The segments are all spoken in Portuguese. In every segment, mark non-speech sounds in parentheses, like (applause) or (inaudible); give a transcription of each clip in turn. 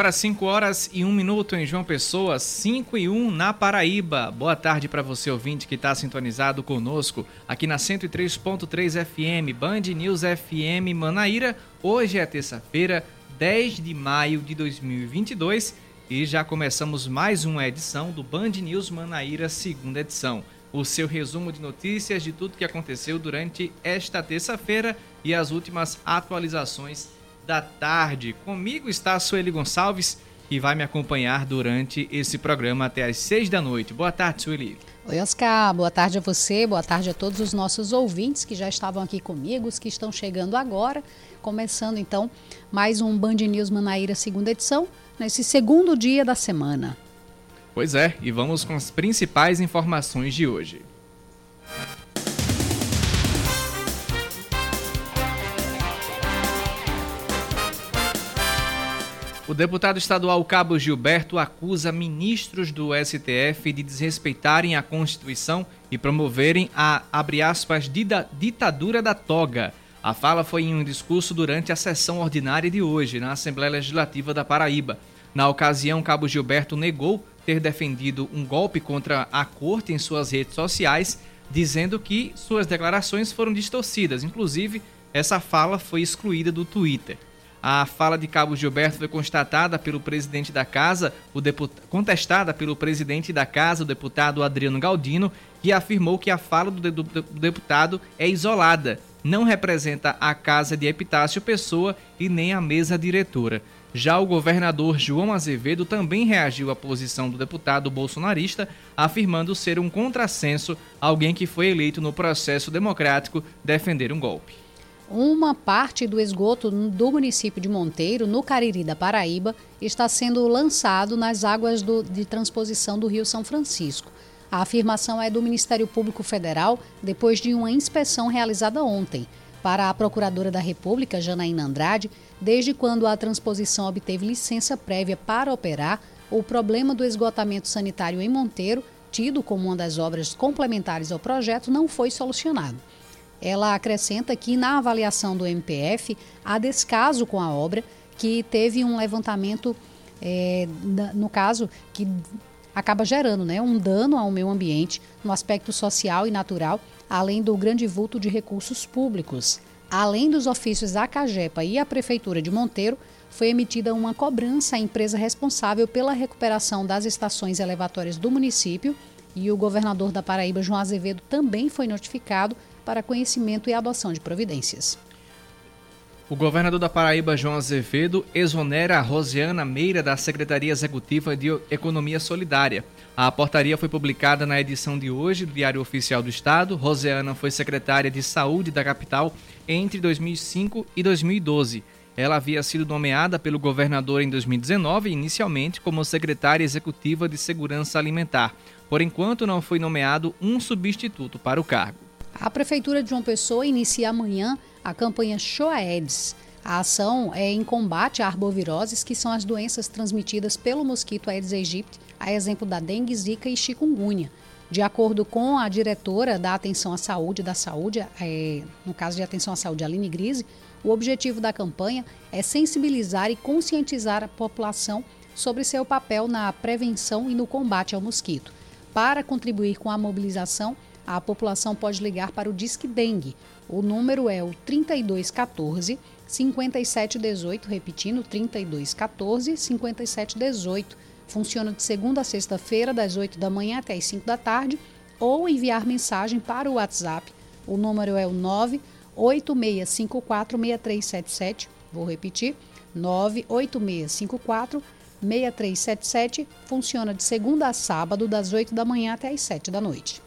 Agora 5 horas e 1 minuto em João Pessoa, 5 e 1 na Paraíba. Boa tarde para você ouvinte que está sintonizado conosco aqui na 103.3 FM, Band News FM Manaíra. Hoje é terça-feira, 10 de maio de 2022 e já começamos mais uma edição do Band News Manaíra, segunda edição. O seu resumo de notícias de tudo que aconteceu durante esta terça-feira e as últimas atualizações da tarde. Comigo está a Sueli Gonçalves, que vai me acompanhar durante esse programa até às seis da noite. Boa tarde, Sueli. Oi, Oscar. Boa tarde a você, boa tarde a todos os nossos ouvintes que já estavam aqui comigo, os que estão chegando agora. Começando então mais um Band News Manaíra, segunda edição, nesse segundo dia da semana. Pois é, e vamos com as principais informações de hoje. O deputado estadual Cabo Gilberto acusa ministros do STF de desrespeitarem a Constituição e promoverem a, abre aspas, ditadura da toga. A fala foi em um discurso durante a sessão ordinária de hoje, na Assembleia Legislativa da Paraíba. Na ocasião, Cabo Gilberto negou ter defendido um golpe contra a corte em suas redes sociais, dizendo que suas declarações foram distorcidas. Inclusive, essa fala foi excluída do Twitter. A fala de Cabo Gilberto foi constatada pelo presidente da casa, o deput... contestada pelo presidente da casa, o deputado Adriano Galdino, que afirmou que a fala do, do deputado é isolada, não representa a casa de Epitácio Pessoa e nem a mesa diretora. Já o governador João Azevedo também reagiu à posição do deputado bolsonarista, afirmando ser um contrassenso alguém que foi eleito no processo democrático defender um golpe uma parte do esgoto do município de Monteiro, no Cariri da Paraíba, está sendo lançado nas águas do, de transposição do Rio São Francisco. A afirmação é do Ministério Público Federal depois de uma inspeção realizada ontem. Para a Procuradora da República, Janaína Andrade, desde quando a transposição obteve licença prévia para operar, o problema do esgotamento sanitário em Monteiro, tido como uma das obras complementares ao projeto, não foi solucionado. Ela acrescenta que na avaliação do MPF há descaso com a obra, que teve um levantamento, é, no caso, que acaba gerando né, um dano ao meio ambiente no aspecto social e natural, além do grande vulto de recursos públicos. Além dos ofícios da CAGEPA e a Prefeitura de Monteiro, foi emitida uma cobrança à empresa responsável pela recuperação das estações elevatórias do município e o governador da Paraíba, João Azevedo, também foi notificado para conhecimento e adoção de providências. O governador da Paraíba, João Azevedo, exonera a Rosiana Meira da Secretaria Executiva de Economia Solidária. A portaria foi publicada na edição de hoje do Diário Oficial do Estado. Rosiana foi secretária de Saúde da capital entre 2005 e 2012. Ela havia sido nomeada pelo governador em 2019, inicialmente como secretária executiva de Segurança Alimentar. Por enquanto, não foi nomeado um substituto para o cargo. A Prefeitura de João Pessoa inicia amanhã a campanha Show Aedes. A ação é em combate a arboviroses, que são as doenças transmitidas pelo mosquito Aedes aegypti, a exemplo da dengue, zika e chikungunya. De acordo com a diretora da Atenção à Saúde da Saúde, é, no caso de Atenção à Saúde, Aline Grise, o objetivo da campanha é sensibilizar e conscientizar a população sobre seu papel na prevenção e no combate ao mosquito. Para contribuir com a mobilização, a população pode ligar para o Disque Dengue. O número é o 3214 5718, repetindo, 3214 5718. Funciona de segunda a sexta-feira, das 8 da manhã até as 5 da tarde, ou enviar mensagem para o WhatsApp. O número é o 986546377 Vou repetir: 98654 6377 funciona de segunda a sábado, das 8 da manhã até as 7 da noite.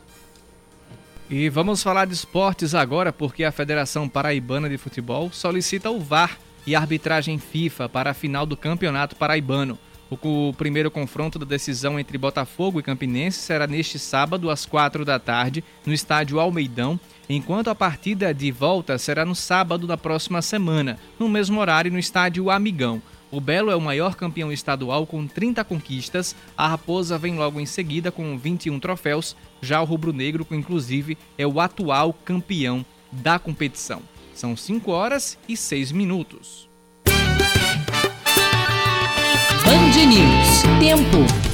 E vamos falar de esportes agora, porque a Federação Paraibana de Futebol solicita o VAR e arbitragem FIFA para a final do Campeonato Paraibano. O primeiro confronto da decisão entre Botafogo e Campinense será neste sábado, às 4 da tarde, no estádio Almeidão, enquanto a partida de volta será no sábado da próxima semana, no mesmo horário, no estádio Amigão. O Belo é o maior campeão estadual com 30 conquistas, a Raposa vem logo em seguida com 21 troféus, já o Rubro Negro, inclusive, é o atual campeão da competição. São 5 horas e 6 minutos. Band News. Tempo.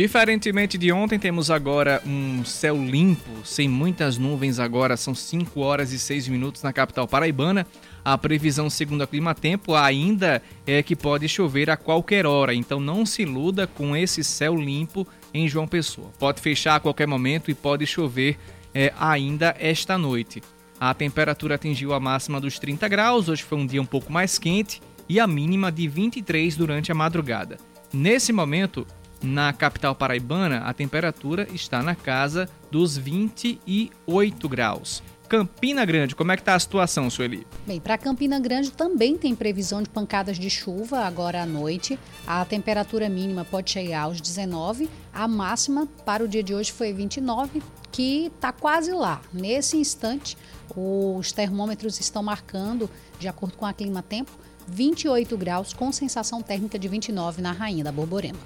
Diferentemente de ontem, temos agora um céu limpo, sem muitas nuvens agora, são 5 horas e 6 minutos na capital paraibana. A previsão segundo a Clima Tempo ainda é que pode chover a qualquer hora, então não se iluda com esse céu limpo em João Pessoa. Pode fechar a qualquer momento e pode chover é, ainda esta noite. A temperatura atingiu a máxima dos 30 graus, hoje foi um dia um pouco mais quente, e a mínima de 23 durante a madrugada. Nesse momento, na capital paraibana, a temperatura está na casa dos 28 graus. Campina Grande, como é que está a situação, Sueli? Bem, para Campina Grande também tem previsão de pancadas de chuva agora à noite. A temperatura mínima pode chegar aos 19, a máxima para o dia de hoje foi 29, que está quase lá. Nesse instante, os termômetros estão marcando, de acordo com a Clima Tempo, 28 graus com sensação térmica de 29 na Rainha da Borborema.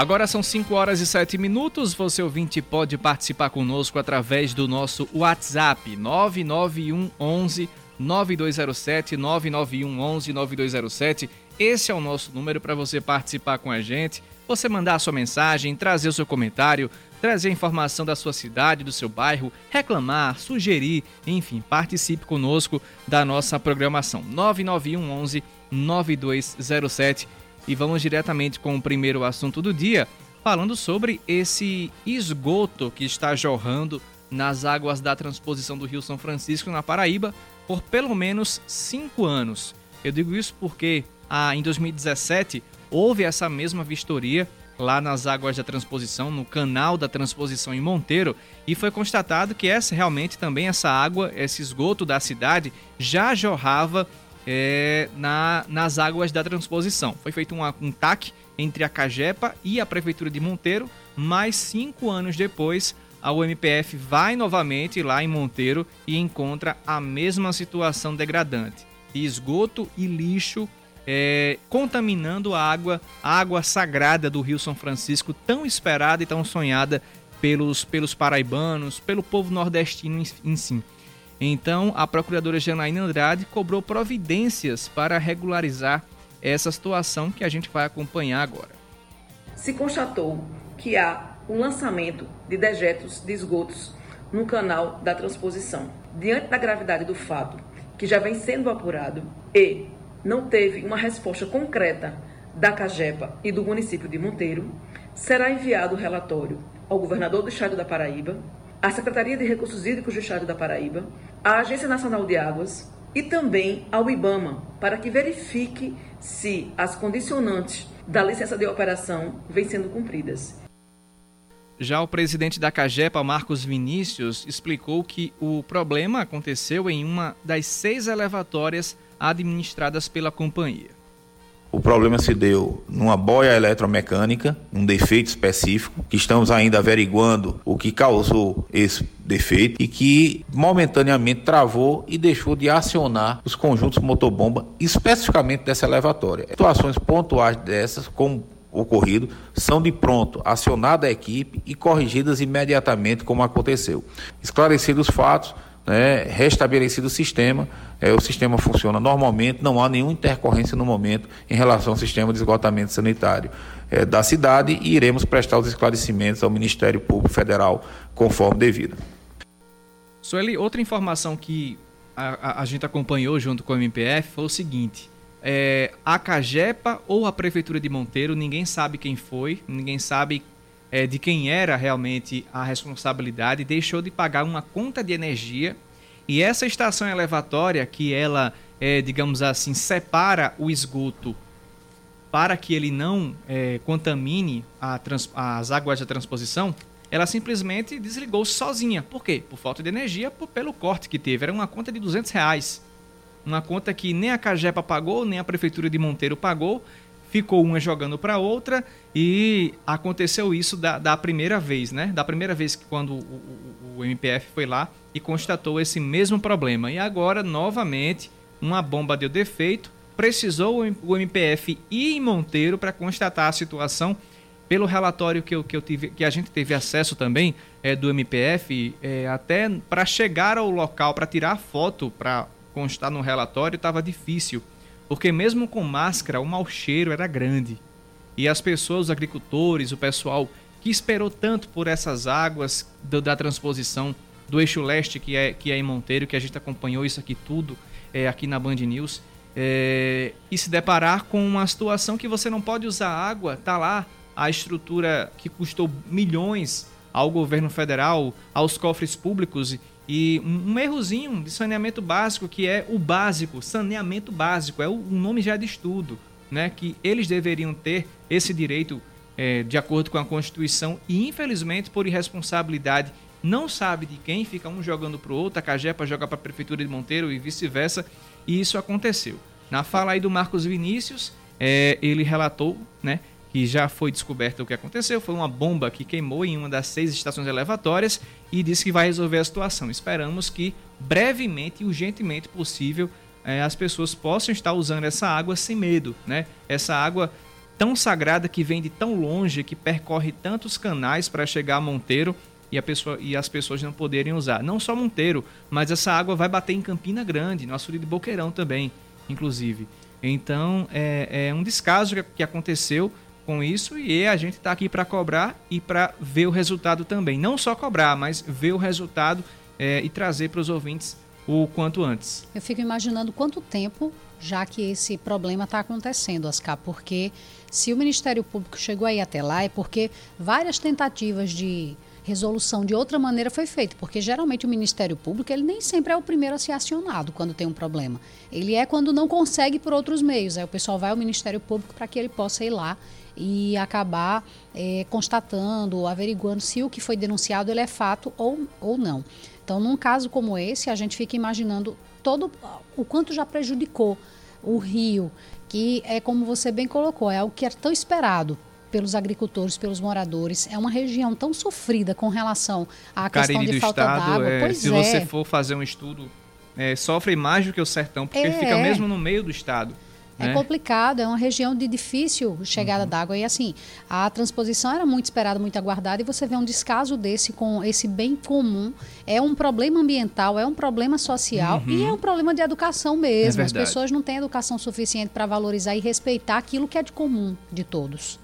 Agora são 5 horas e 7 minutos. Você ouvinte pode participar conosco através do nosso WhatsApp 991 11 9207 991 11 9207. Esse é o nosso número para você participar com a gente, você mandar a sua mensagem, trazer o seu comentário, trazer informação da sua cidade, do seu bairro, reclamar, sugerir, enfim, participe conosco da nossa programação 991 11 9207 e vamos diretamente com o primeiro assunto do dia, falando sobre esse esgoto que está jorrando nas águas da transposição do Rio São Francisco, na Paraíba, por pelo menos cinco anos. Eu digo isso porque ah, em 2017 houve essa mesma vistoria lá nas águas da transposição, no canal da transposição em Monteiro, e foi constatado que essa realmente também essa água, esse esgoto da cidade já jorrava é, na, nas águas da transposição. Foi feito um, um TAC entre a Cagepa e a Prefeitura de Monteiro, mas cinco anos depois a UMPF vai novamente lá em Monteiro e encontra a mesma situação degradante de esgoto e lixo é, contaminando a água, a água sagrada do Rio São Francisco, tão esperada e tão sonhada pelos, pelos paraibanos, pelo povo nordestino em, em si. Então, a procuradora Janaína Andrade cobrou providências para regularizar essa situação que a gente vai acompanhar agora. Se constatou que há um lançamento de dejetos de esgotos no canal da transposição. Diante da gravidade do fato, que já vem sendo apurado e não teve uma resposta concreta da CAGEPA e do município de Monteiro, será enviado o relatório ao governador do estado da Paraíba, à Secretaria de Recursos Hídricos do Estado da Paraíba, à Agência Nacional de Águas e também ao IBAMA, para que verifique se as condicionantes da licença de operação vêm sendo cumpridas. Já o presidente da Cagepa, Marcos Vinícius, explicou que o problema aconteceu em uma das seis elevatórias administradas pela companhia. O problema se deu numa boia eletromecânica, um defeito específico, que estamos ainda averiguando o que causou esse defeito e que momentaneamente travou e deixou de acionar os conjuntos motobomba, especificamente dessa elevatória. Situações pontuais dessas, como ocorrido, são de pronto acionada a equipe e corrigidas imediatamente como aconteceu. Esclarecidos os fatos, né, restabelecido o sistema, é, o sistema funciona normalmente, não há nenhuma intercorrência no momento em relação ao sistema de esgotamento sanitário é, da cidade e iremos prestar os esclarecimentos ao Ministério Público Federal conforme devido. Sueli, outra informação que a, a, a, gente acompanhou junto com o MPF foi o seguinte: é, a Cagepa ou a Prefeitura de Monteiro, ninguém sabe quem foi, ninguém sabe é, de quem era realmente a responsabilidade, deixou de pagar uma conta de energia e essa estação elevatória que ela, é, digamos assim, separa o esgoto para que ele não é, contamine trans, as águas da transposição, ela simplesmente desligou sozinha. Por quê? Por falta de energia, por, pelo corte que teve. Era uma conta de 200 reais. Uma conta que nem a Cagepa pagou, nem a Prefeitura de Monteiro pagou. Ficou uma jogando para outra e aconteceu isso da, da, primeira vez, né? Da primeira vez que quando o, o, o MPF foi lá e constatou esse mesmo problema. E agora, novamente, uma bomba deu defeito, precisou o MPF ir em Monteiro para constatar a situação pelo relatório que, eu, que, eu tive, que a gente teve acesso também é, do MPF, é, até para chegar ao local, para tirar foto, para constar no relatório, estava difícil. Porque mesmo com máscara, o mau cheiro era grande. E as pessoas, os agricultores, o pessoal que esperou tanto por essas águas do, da transposição do eixo leste, que é, que é em Monteiro, que a gente acompanhou isso aqui tudo é, aqui na Band News, é, e se deparar com uma situação que você não pode usar água, tá lá a estrutura que custou milhões ao governo federal, aos cofres públicos e um errozinho de saneamento básico que é o básico, saneamento básico, é o nome já de estudo, né? Que eles deveriam ter esse direito é, de acordo com a Constituição e infelizmente por irresponsabilidade não sabe de quem, fica um jogando para o outro, a Cagepa joga para a Prefeitura de Monteiro e vice-versa, e isso aconteceu. Na fala aí do Marcos Vinícius, é, ele relatou né, que já foi descoberto o que aconteceu, foi uma bomba que queimou em uma das seis estações elevatórias e disse que vai resolver a situação. Esperamos que brevemente e urgentemente possível é, as pessoas possam estar usando essa água sem medo, né? Essa água tão sagrada que vem de tão longe, que percorre tantos canais para chegar a Monteiro e, a pessoa, e as pessoas não poderem usar. Não só Monteiro, mas essa água vai bater em Campina Grande, no açude de Boqueirão também, inclusive. Então, é, é um descaso que aconteceu com isso e a gente está aqui para cobrar e para ver o resultado também. Não só cobrar, mas ver o resultado é, e trazer para os ouvintes o quanto antes. Eu fico imaginando quanto tempo já que esse problema está acontecendo, Ascar, porque se o Ministério Público chegou aí até lá é porque várias tentativas de resolução de outra maneira foi feita, porque geralmente o Ministério Público ele nem sempre é o primeiro a ser acionado quando tem um problema. Ele é quando não consegue por outros meios. Aí o pessoal vai ao Ministério Público para que ele possa ir lá e acabar é, constatando, averiguando se o que foi denunciado ele é fato ou, ou não. Então, num caso como esse, a gente fica imaginando todo o quanto já prejudicou o rio, que é como você bem colocou, é o que é tão esperado pelos agricultores, pelos moradores. É uma região tão sofrida com relação à questão de falta d'água. É, se é. você for fazer um estudo, é, sofre mais do que o sertão, porque é, fica mesmo no meio do estado. É né? complicado, é uma região de difícil chegada uhum. d'água. E assim, a transposição era muito esperada, muito aguardada, e você vê um descaso desse com esse bem comum. É um problema ambiental, é um problema social uhum. e é um problema de educação mesmo. É As pessoas não têm educação suficiente para valorizar e respeitar aquilo que é de comum de todos.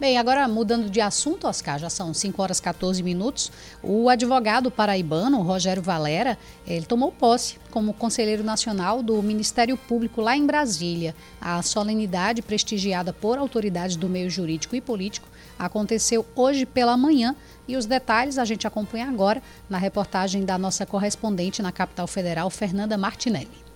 Bem, agora mudando de assunto, Oscar, já são 5 horas 14 minutos. O advogado paraibano, Rogério Valera, ele tomou posse como conselheiro nacional do Ministério Público lá em Brasília. A solenidade, prestigiada por autoridades do meio jurídico e político, aconteceu hoje pela manhã e os detalhes a gente acompanha agora na reportagem da nossa correspondente na capital federal, Fernanda Martinelli.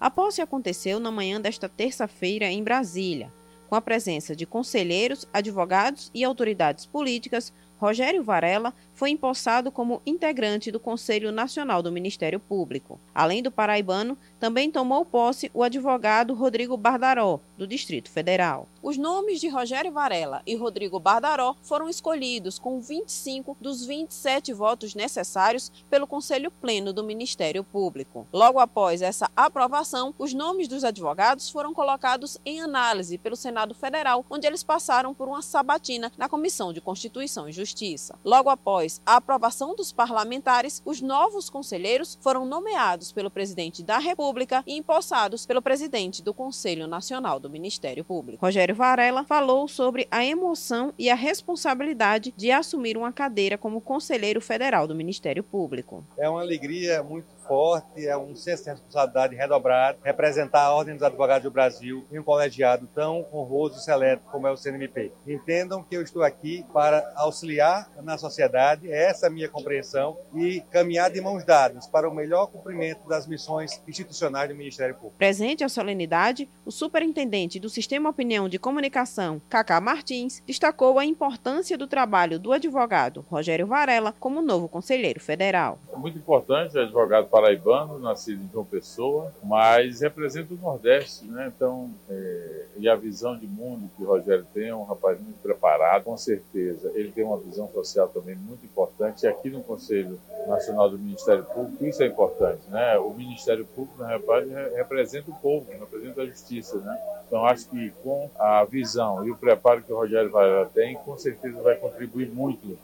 A posse aconteceu na manhã desta terça-feira em Brasília. Com a presença de conselheiros, advogados e autoridades políticas, Rogério Varela foi empossado como integrante do Conselho Nacional do Ministério Público. Além do paraibano, também tomou posse o advogado Rodrigo Bardaró, do Distrito Federal. Os nomes de Rogério Varela e Rodrigo Bardaró foram escolhidos com 25 dos 27 votos necessários pelo Conselho Pleno do Ministério Público. Logo após essa aprovação, os nomes dos advogados foram colocados em análise pelo Senado Federal, onde eles passaram por uma sabatina na Comissão de Constituição e Justiça. Logo após a aprovação dos parlamentares, os novos conselheiros foram nomeados pelo presidente da República e empossados pelo presidente do Conselho Nacional do Ministério Público. Rogério Varela falou sobre a emoção e a responsabilidade de assumir uma cadeira como conselheiro federal do Ministério Público. É uma alegria muito forte, é um senso de responsabilidade redobrado, representar a Ordem dos Advogados do Brasil em um colegiado tão honroso e seleto como é o CNMP. Entendam que eu estou aqui para auxiliar na sociedade, é essa é a minha compreensão, e caminhar de mãos dadas para o melhor cumprimento das missões institucionais do Ministério Público. Presente à solenidade, o superintendente do Sistema Opinião de Comunicação, Cacá Martins, destacou a importância do trabalho do advogado Rogério Varela como novo conselheiro federal. É muito importante o advogado paraibano, nascido em João Pessoa, mas representa o Nordeste, né? Então, é, e a visão de mundo que o Rogério tem é um rapaz muito preparado, com certeza. Ele tem uma visão social também muito importante. E aqui no Conselho Nacional do Ministério Público, isso é importante, né? O Ministério Público, na verdade, representa o povo, representa a justiça, né? Então, acho que com a visão e o preparo que o Rogério Varela tem, com certeza vai contribuir muito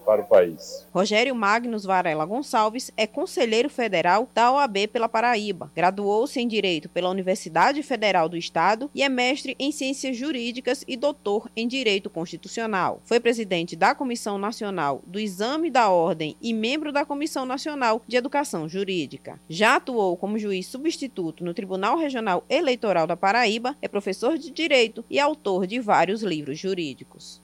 para o país. Rogério Magnus Varela Gonçalves é conselheiro federal da OAB pela Paraíba. Graduou-se em Direito pela Universidade Federal do Estado e é mestre em Ciências Jurídicas e doutor em Direito Constitucional. Foi presidente da Comissão Nacional do Exame da Ordem e membro da Comissão Nacional de Educação Jurídica. Já atuou como juiz substituto no Tribunal Regional Eleitoral da Paraíba, é professor de Direito e autor de vários livros jurídicos.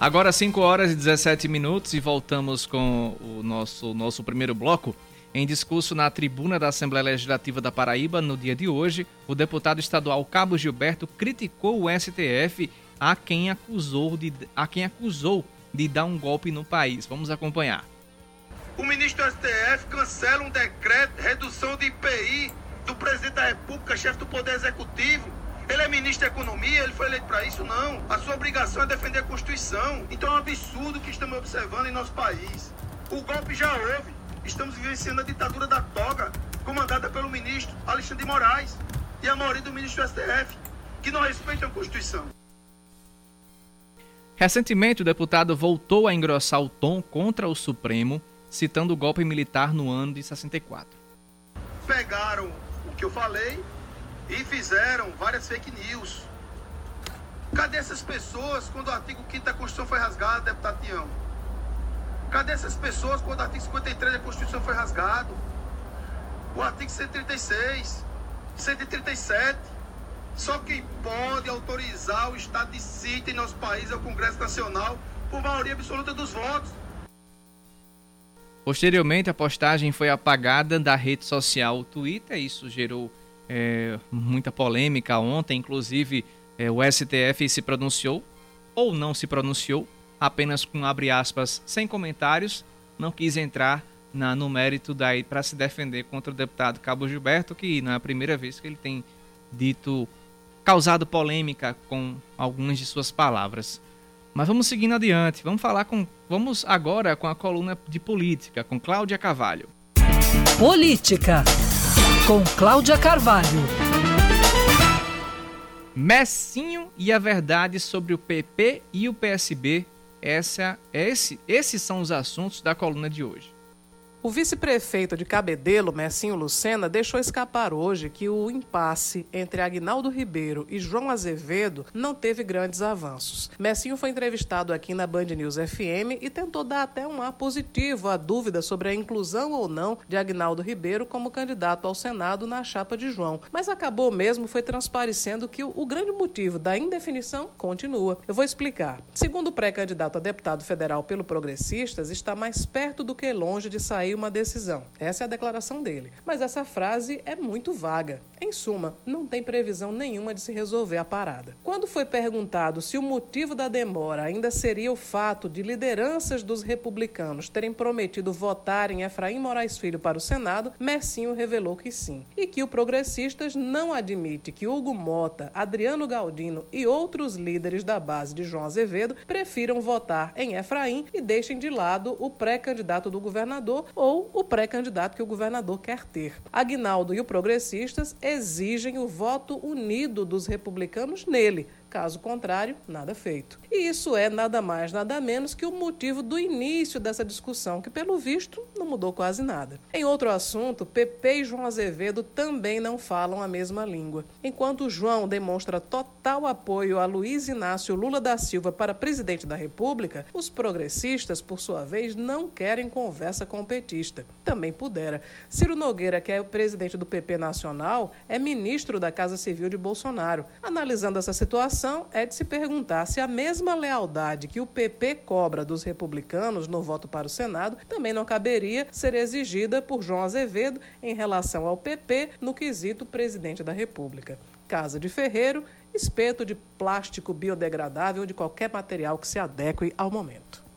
Agora 5 horas e 17 minutos e voltamos com o nosso, nosso primeiro bloco. Em discurso na tribuna da Assembleia Legislativa da Paraíba no dia de hoje, o deputado estadual Cabo Gilberto criticou o STF a quem acusou de, a quem acusou de dar um golpe no país. Vamos acompanhar. O ministro do STF cancela um decreto de redução de IPI do presidente da República, chefe do Poder Executivo, ele é ministro da Economia, ele foi eleito para isso? Não. A sua obrigação é defender a Constituição. Então é um absurdo que estamos observando em nosso país. O golpe já houve. Estamos vivenciando a ditadura da toga, comandada pelo ministro Alexandre de Moraes e a maioria do ministro do STF, que não respeitam a Constituição. Recentemente, o deputado voltou a engrossar o tom contra o Supremo, citando o golpe militar no ano de 64. Pegaram o que eu falei e fizeram várias fake news. Cadê essas pessoas quando o artigo 5 da Constituição foi rasgado, deputado Tião? Cadê essas pessoas quando o artigo 53 da Constituição foi rasgado? O artigo 136, 137. Só quem pode autorizar o estado de sítio em nosso país é o Congresso Nacional por maioria absoluta dos votos. Posteriormente, a postagem foi apagada da rede social Twitter. Isso gerou é, muita polêmica ontem, inclusive é, o STF se pronunciou ou não se pronunciou, apenas com abre aspas, sem comentários, não quis entrar na, no mérito daí para se defender contra o deputado Cabo Gilberto, que não é a primeira vez que ele tem dito causado polêmica com algumas de suas palavras. Mas vamos seguindo adiante. Vamos falar com vamos agora com a coluna de política com Cláudia Carvalho. Política com Cláudia Carvalho. Messinho e a verdade sobre o PP e o PSB. Essa, esse, esses são os assuntos da coluna de hoje. O vice-prefeito de Cabedelo, Messinho Lucena, deixou escapar hoje que o impasse entre Agnaldo Ribeiro e João Azevedo não teve grandes avanços. Messinho foi entrevistado aqui na Band News FM e tentou dar até um ar positivo à dúvida sobre a inclusão ou não de Agnaldo Ribeiro como candidato ao Senado na chapa de João. Mas acabou mesmo foi transparecendo que o grande motivo da indefinição continua. Eu vou explicar. Segundo o pré-candidato a deputado federal pelo Progressistas, está mais perto do que longe de sair sair uma decisão. Essa é a declaração dele. Mas essa frase é muito vaga. Em suma, não tem previsão nenhuma de se resolver a parada. Quando foi perguntado se o motivo da demora ainda seria o fato de lideranças dos republicanos terem prometido votar em Efraim Moraes Filho para o Senado, Mercinho revelou que sim. E que o Progressistas não admite que Hugo Mota, Adriano Galdino e outros líderes da base de João Azevedo prefiram votar em Efraim e deixem de lado o pré-candidato do governador ou o pré-candidato que o governador quer ter. Agnaldo e o Progressistas exigem o voto unido dos republicanos nele, Caso contrário, nada feito. E isso é nada mais, nada menos que o motivo do início dessa discussão, que pelo visto não mudou quase nada. Em outro assunto, Pepe e João Azevedo também não falam a mesma língua. Enquanto João demonstra total apoio a Luiz Inácio Lula da Silva para presidente da República, os progressistas, por sua vez, não querem conversa com o petista. Também pudera. Ciro Nogueira, que é o presidente do PP Nacional, é ministro da Casa Civil de Bolsonaro. Analisando essa situação, é de se perguntar se a mesma lealdade que o PP cobra dos republicanos no voto para o Senado também não caberia ser exigida por João Azevedo em relação ao PP no quesito presidente da República. Casa de ferreiro, espeto de plástico biodegradável de qualquer material que se adeque ao momento.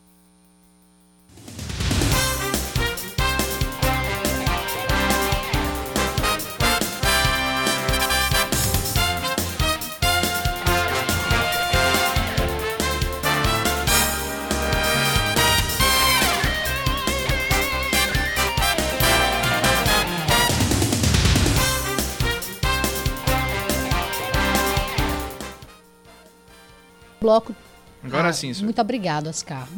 Bloco. Agora ah, sim, senhor. Muito obrigado, Oscar.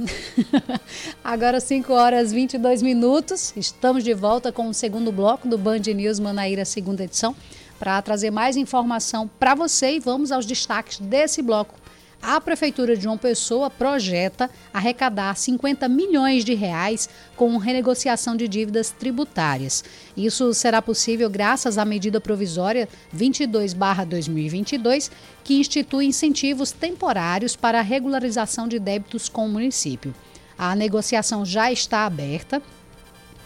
(laughs) Agora 5 horas 22 minutos. Estamos de volta com o segundo bloco do Band News Manaíra, segunda edição, para trazer mais informação para você e vamos aos destaques desse bloco a Prefeitura de João Pessoa projeta arrecadar 50 milhões de reais com renegociação de dívidas tributárias. Isso será possível graças à medida provisória 22/2022, que institui incentivos temporários para a regularização de débitos com o município. A negociação já está aberta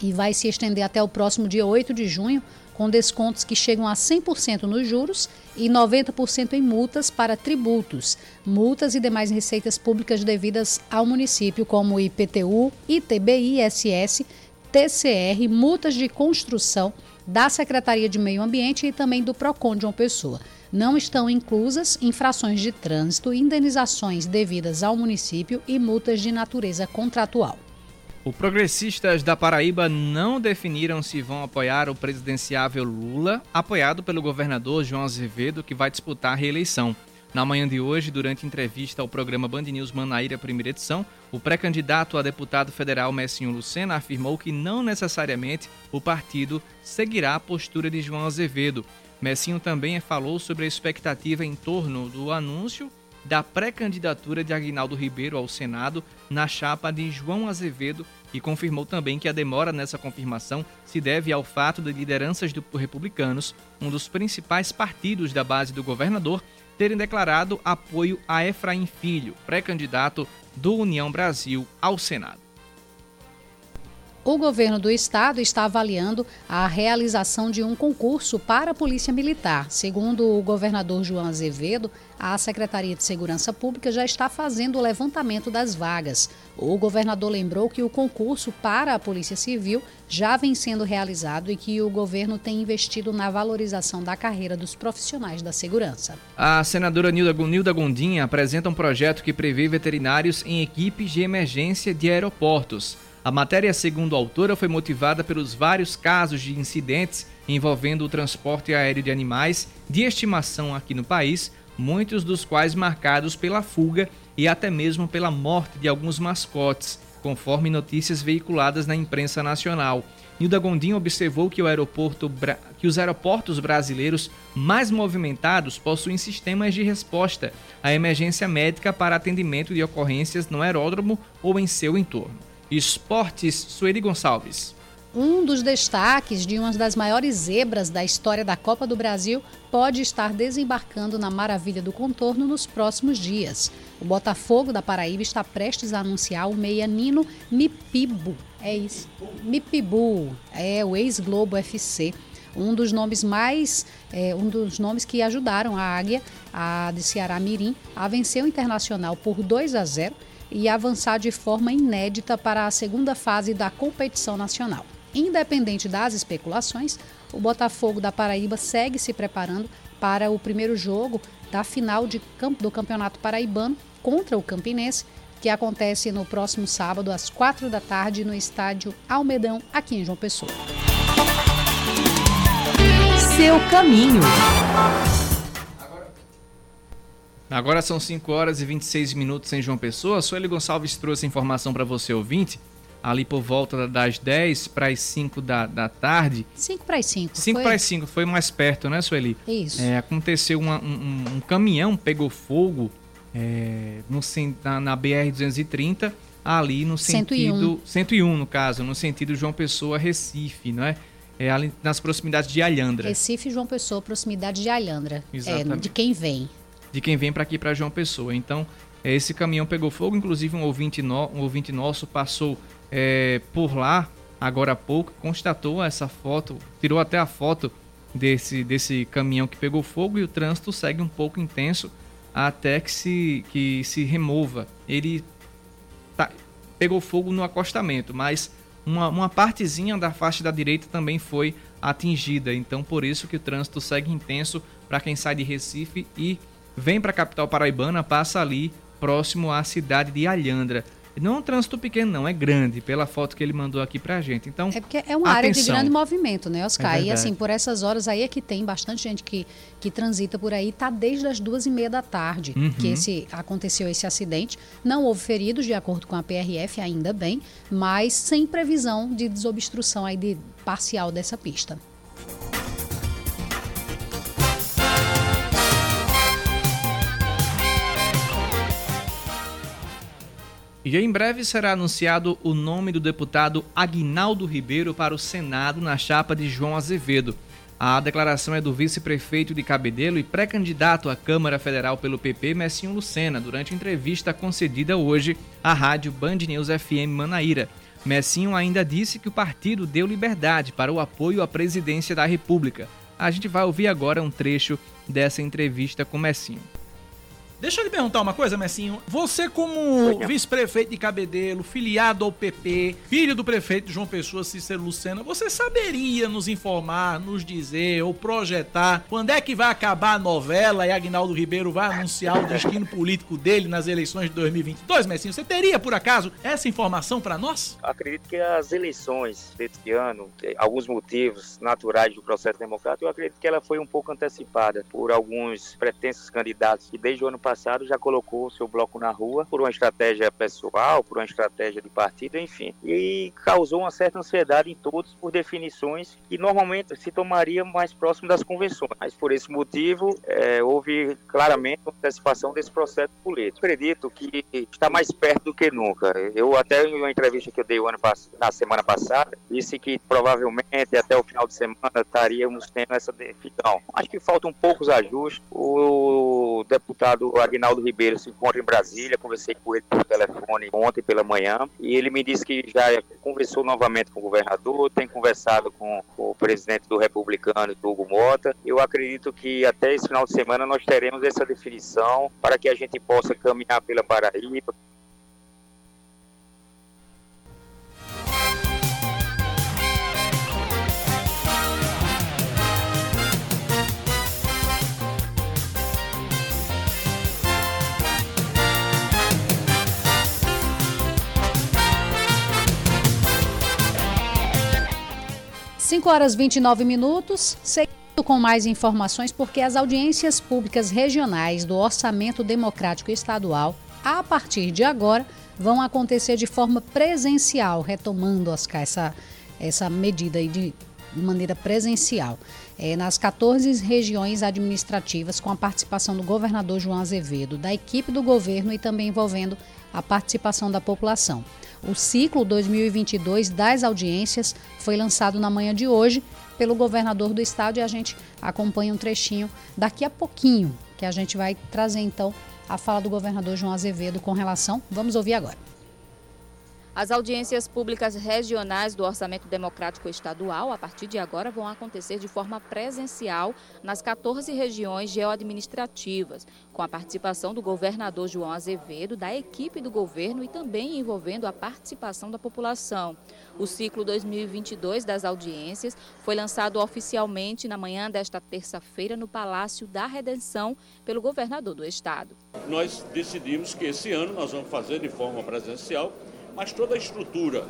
e vai se estender até o próximo dia 8 de junho, com descontos que chegam a 100% nos juros e 90% em multas para tributos, multas e demais receitas públicas devidas ao município, como IPTU, ITBI, ISS, TCR, multas de construção da Secretaria de Meio Ambiente e também do PROCON de uma pessoa. Não estão inclusas infrações de trânsito, indenizações devidas ao município e multas de natureza contratual. O Progressistas da Paraíba não definiram se vão apoiar o presidenciável Lula, apoiado pelo governador João Azevedo, que vai disputar a reeleição. Na manhã de hoje, durante entrevista ao programa Band News Manaíra, primeira edição, o pré-candidato a deputado federal Messinho Lucena afirmou que não necessariamente o partido seguirá a postura de João Azevedo. Messinho também falou sobre a expectativa em torno do anúncio da pré-candidatura de Aguinaldo Ribeiro ao Senado na chapa de João Azevedo e confirmou também que a demora nessa confirmação se deve ao fato de lideranças do republicanos, um dos principais partidos da base do governador, terem declarado apoio a Efraim Filho, pré-candidato do União Brasil ao Senado o governo do estado está avaliando a realização de um concurso para a Polícia Militar. Segundo o governador João Azevedo, a Secretaria de Segurança Pública já está fazendo o levantamento das vagas. O governador lembrou que o concurso para a Polícia Civil já vem sendo realizado e que o governo tem investido na valorização da carreira dos profissionais da segurança. A senadora Nilda Gondim apresenta um projeto que prevê veterinários em equipes de emergência de aeroportos. A matéria, segundo a autora, foi motivada pelos vários casos de incidentes envolvendo o transporte aéreo de animais de estimação aqui no país, muitos dos quais marcados pela fuga e até mesmo pela morte de alguns mascotes, conforme notícias veiculadas na imprensa nacional. Nilda Gondim observou que, que, os aeroportos brasileiros mais movimentados possuem sistemas de resposta à emergência médica para atendimento de ocorrências no aeródromo ou em seu entorno. Esportes, Sueli Gonçalves. Um dos destaques de uma das maiores zebras da história da Copa do Brasil pode estar desembarcando na Maravilha do Contorno nos próximos dias. O Botafogo da Paraíba está prestes a anunciar o meia Nino Mipibu. É isso. Mipibu, é o ex-Globo FC um dos nomes mais, é, um dos nomes que ajudaram a Águia, a de Ceará Mirim, a vencer o Internacional por 2 a 0 e avançar de forma inédita para a segunda fase da competição nacional. Independente das especulações, o Botafogo da Paraíba segue se preparando para o primeiro jogo da final de, do Campeonato Paraibano contra o Campinense, que acontece no próximo sábado às quatro da tarde no estádio Almedão, aqui em João Pessoa seu caminho. Agora são 5 horas e 26 minutos em João Pessoa. A Sueli Gonçalves trouxe informação para você, ouvinte, ali por volta das 10 para as 5 da, da tarde. 5 para as 5. 5 para as 5, foi mais perto, né, Sueli? Isso. É, aconteceu uma, um, um, caminhão pegou fogo é, no, na, na BR-230, ali no sentido. 101. 101, no caso, no sentido João Pessoa, Recife, não é? é, ali nas proximidades de Alhandra. Recife João Pessoa, proximidade de Alhandra. Exatamente. É, de quem vem. De quem vem para aqui, para João Pessoa. Então, é, esse caminhão pegou fogo, inclusive um ouvinte, no, um ouvinte nosso passou é, por lá agora há pouco, constatou essa foto, tirou até a foto desse, desse caminhão que pegou fogo e o trânsito segue um pouco intenso até que se, que se remova. Ele tá, pegou fogo no acostamento, mas uma, uma partezinha da faixa da direita também foi atingida. Então, por isso que o trânsito segue intenso para quem sai de Recife e vem para a capital paraibana, passa ali próximo à cidade de Alhandra. Não é um trânsito pequeno, não, é grande, pela foto que ele mandou aqui pra gente. Então, é porque é uma atenção. área de grande movimento, né, Oscar? É e assim, por essas horas aí é que tem bastante gente que, que transita por aí, tá desde as duas e meia da tarde uhum. que esse, aconteceu esse acidente. Não houve feridos, de acordo com a PRF, ainda bem, mas sem previsão de desobstrução aí de parcial dessa pista. E em breve será anunciado o nome do deputado Aguinaldo Ribeiro para o Senado na chapa de João Azevedo. A declaração é do vice-prefeito de Cabedelo e pré-candidato à Câmara Federal pelo PP, Messinho Lucena, durante entrevista concedida hoje à rádio Band News FM Manaíra. Messinho ainda disse que o partido deu liberdade para o apoio à presidência da República. A gente vai ouvir agora um trecho dessa entrevista com Messinho. Deixa eu lhe perguntar uma coisa, Messinho. Você, como vice-prefeito de Cabedelo, filiado ao PP, filho do prefeito João Pessoa Cícero Lucena, você saberia nos informar, nos dizer ou projetar quando é que vai acabar a novela e Agnaldo Ribeiro vai anunciar o destino (laughs) político dele nas eleições de 2022, Messinho? Você teria, por acaso, essa informação para nós? Acredito que as eleições deste ano, alguns motivos naturais do processo democrático, eu acredito que ela foi um pouco antecipada por alguns pretensos candidatos que desde o ano passado já colocou o seu bloco na rua por uma estratégia pessoal, por uma estratégia de partido, enfim. E causou uma certa ansiedade em todos por definições que normalmente se tomaria mais próximo das convenções. Mas por esse motivo, é, houve claramente uma antecipação desse processo político. Acredito que está mais perto do que nunca. Eu até em uma entrevista que eu dei ano, na semana passada, disse que provavelmente até o final de semana estaríamos tendo essa definição. Acho que faltam poucos ajustes. O deputado o Agnaldo Ribeiro se encontra em Brasília, conversei com ele por telefone ontem pela manhã e ele me disse que já conversou novamente com o governador, tem conversado com, o presidente do Republicano, Hugo Mota. Eu acredito que até esse final de semana nós teremos essa definição para que a gente possa caminhar pela Paraíba, 5 horas 29 minutos. Seguindo com mais informações, porque as audiências públicas regionais do Orçamento Democrático Estadual, a partir de agora, vão acontecer de forma presencial, retomando essa, essa medida de maneira presencial. É, nas 14 regiões administrativas, com a participação do governador João Azevedo, da equipe do governo e também envolvendo a participação da população. O ciclo 2022 das audiências foi lançado na manhã de hoje pelo governador do estado e a gente acompanha um trechinho daqui a pouquinho, que a gente vai trazer então a fala do governador João Azevedo com relação. Vamos ouvir agora. As audiências públicas regionais do Orçamento Democrático Estadual, a partir de agora, vão acontecer de forma presencial nas 14 regiões geoadministrativas, com a participação do governador João Azevedo, da equipe do governo e também envolvendo a participação da população. O ciclo 2022 das audiências foi lançado oficialmente na manhã desta terça-feira no Palácio da Redenção pelo governador do estado. Nós decidimos que esse ano nós vamos fazer de forma presencial mas toda a estrutura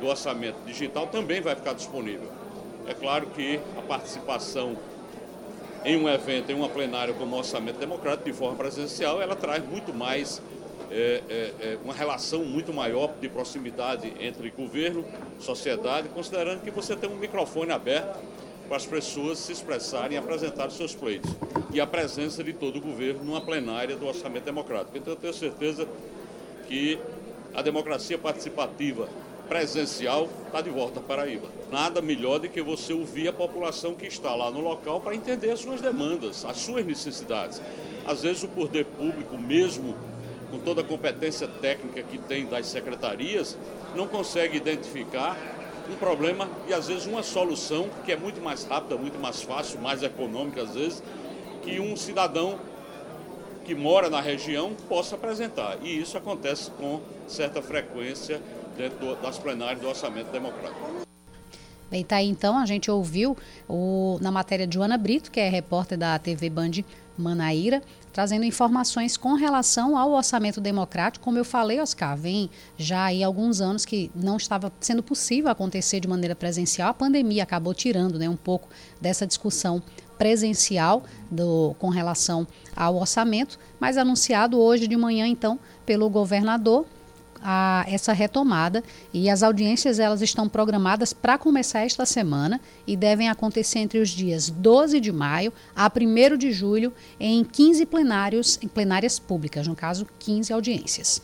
do orçamento digital também vai ficar disponível. É claro que a participação em um evento, em uma plenária como o Orçamento Democrático, de forma presencial, ela traz muito mais, é, é, é, uma relação muito maior de proximidade entre governo, sociedade, considerando que você tem um microfone aberto para as pessoas se expressarem e apresentar os seus pleitos. E a presença de todo o governo numa plenária do Orçamento Democrático. Então, eu tenho certeza que a democracia participativa presencial está de volta à Paraíba. Nada melhor do que você ouvir a população que está lá no local para entender as suas demandas, as suas necessidades. Às vezes o poder público, mesmo com toda a competência técnica que tem das secretarias, não consegue identificar um problema e às vezes uma solução que é muito mais rápida, muito mais fácil, mais econômica às vezes, que um cidadão que mora na região possa apresentar. E isso acontece com certa frequência dentro das plenárias do orçamento democrático. Bem, tá aí então, a gente ouviu o, na matéria de Joana Brito, que é repórter da TV Band Manaíra, trazendo informações com relação ao orçamento democrático. Como eu falei, Oscar, vem já aí alguns anos que não estava sendo possível acontecer de maneira presencial. A pandemia acabou tirando né, um pouco dessa discussão presencial do, com relação ao orçamento, mas anunciado hoje de manhã, então, pelo governador, a, essa retomada e as audiências elas estão programadas para começar esta semana e devem acontecer entre os dias 12 de maio a 1 de julho em 15 plenários, em plenárias públicas, no caso 15 audiências.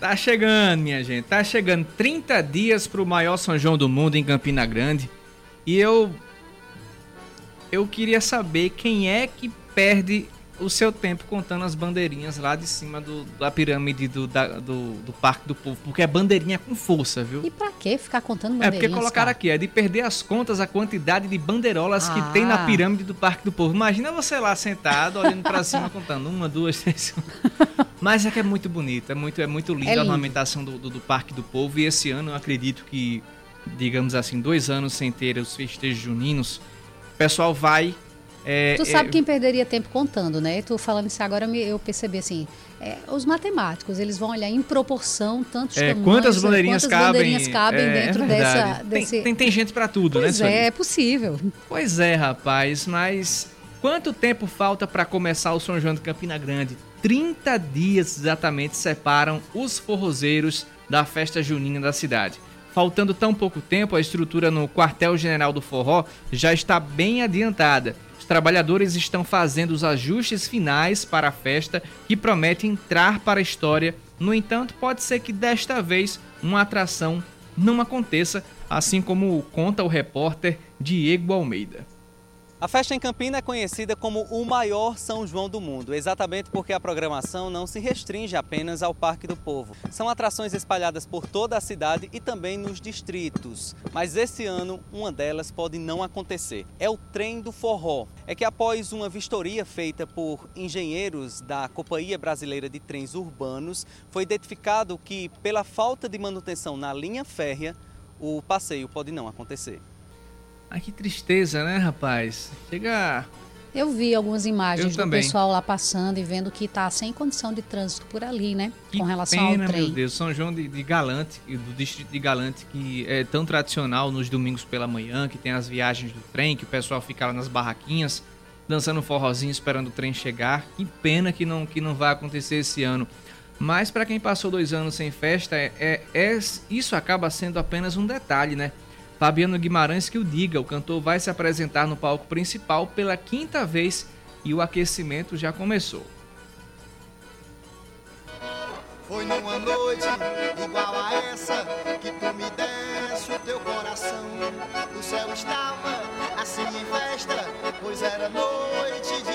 Tá chegando, minha gente. Tá chegando 30 dias pro maior São João do mundo em Campina Grande. E eu eu queria saber quem é que perde o seu tempo contando as bandeirinhas lá de cima do, da pirâmide do, da, do, do, Parque do Povo, porque é bandeirinha com força, viu? E pra que ficar contando bandeirinhas? É porque colocaram cara? aqui, é de perder as contas a quantidade de bandeirolas ah. que tem na pirâmide do Parque do Povo. Imagina você lá sentado, olhando para cima, (laughs) contando uma, duas, três. Mas é que é muito bonito, é muito, é muito lindo, é lindo. a ornamentação do, do, do Parque do Povo. E esse ano eu acredito que, digamos assim, dois anos sem ter os festejos juninos pessoal vai. É, tu sabe é... quem perderia tempo contando, né? Tu falando isso agora, eu percebi assim. É, os matemáticos, eles vão olhar em proporção tantos é, tamanhos, quantas bandeirinhas quantas cabem, bandeirinhas cabem é, dentro dessa desse... Tem, tem, tem gente para tudo, pois né? É, é possível. Pois é, rapaz, mas quanto tempo falta para começar o São João de Campina Grande? 30 dias exatamente separam os forrozeiros da festa junina da cidade. Faltando tão pouco tempo, a estrutura no quartel-general do Forró já está bem adiantada. Os trabalhadores estão fazendo os ajustes finais para a festa que promete entrar para a história. No entanto, pode ser que desta vez uma atração não aconteça, assim como conta o repórter Diego Almeida. A festa em Campina é conhecida como o maior São João do mundo, exatamente porque a programação não se restringe apenas ao Parque do Povo. São atrações espalhadas por toda a cidade e também nos distritos. Mas esse ano, uma delas pode não acontecer. É o Trem do Forró. É que após uma vistoria feita por engenheiros da Companhia Brasileira de Trens Urbanos, foi identificado que, pela falta de manutenção na linha férrea, o passeio pode não acontecer. Ai, que tristeza, né, rapaz? Chega. Eu vi algumas imagens do pessoal lá passando e vendo que tá sem condição de trânsito por ali, né? Que com relação pena, ao trem. Meu Deus, São João de, de Galante, do distrito de Galante, que é tão tradicional nos domingos pela manhã, que tem as viagens do trem, que o pessoal fica lá nas barraquinhas, dançando forrozinho, esperando o trem chegar. Que pena que não, que não vai acontecer esse ano. Mas para quem passou dois anos sem festa, é, é, é, isso acaba sendo apenas um detalhe, né? Fabiano Guimarães que o diga, o cantor vai se apresentar no palco principal pela quinta vez e o aquecimento já começou. Foi numa noite igual a essa que tu me o teu coração. O céu estava assim em festa, pois era noite de.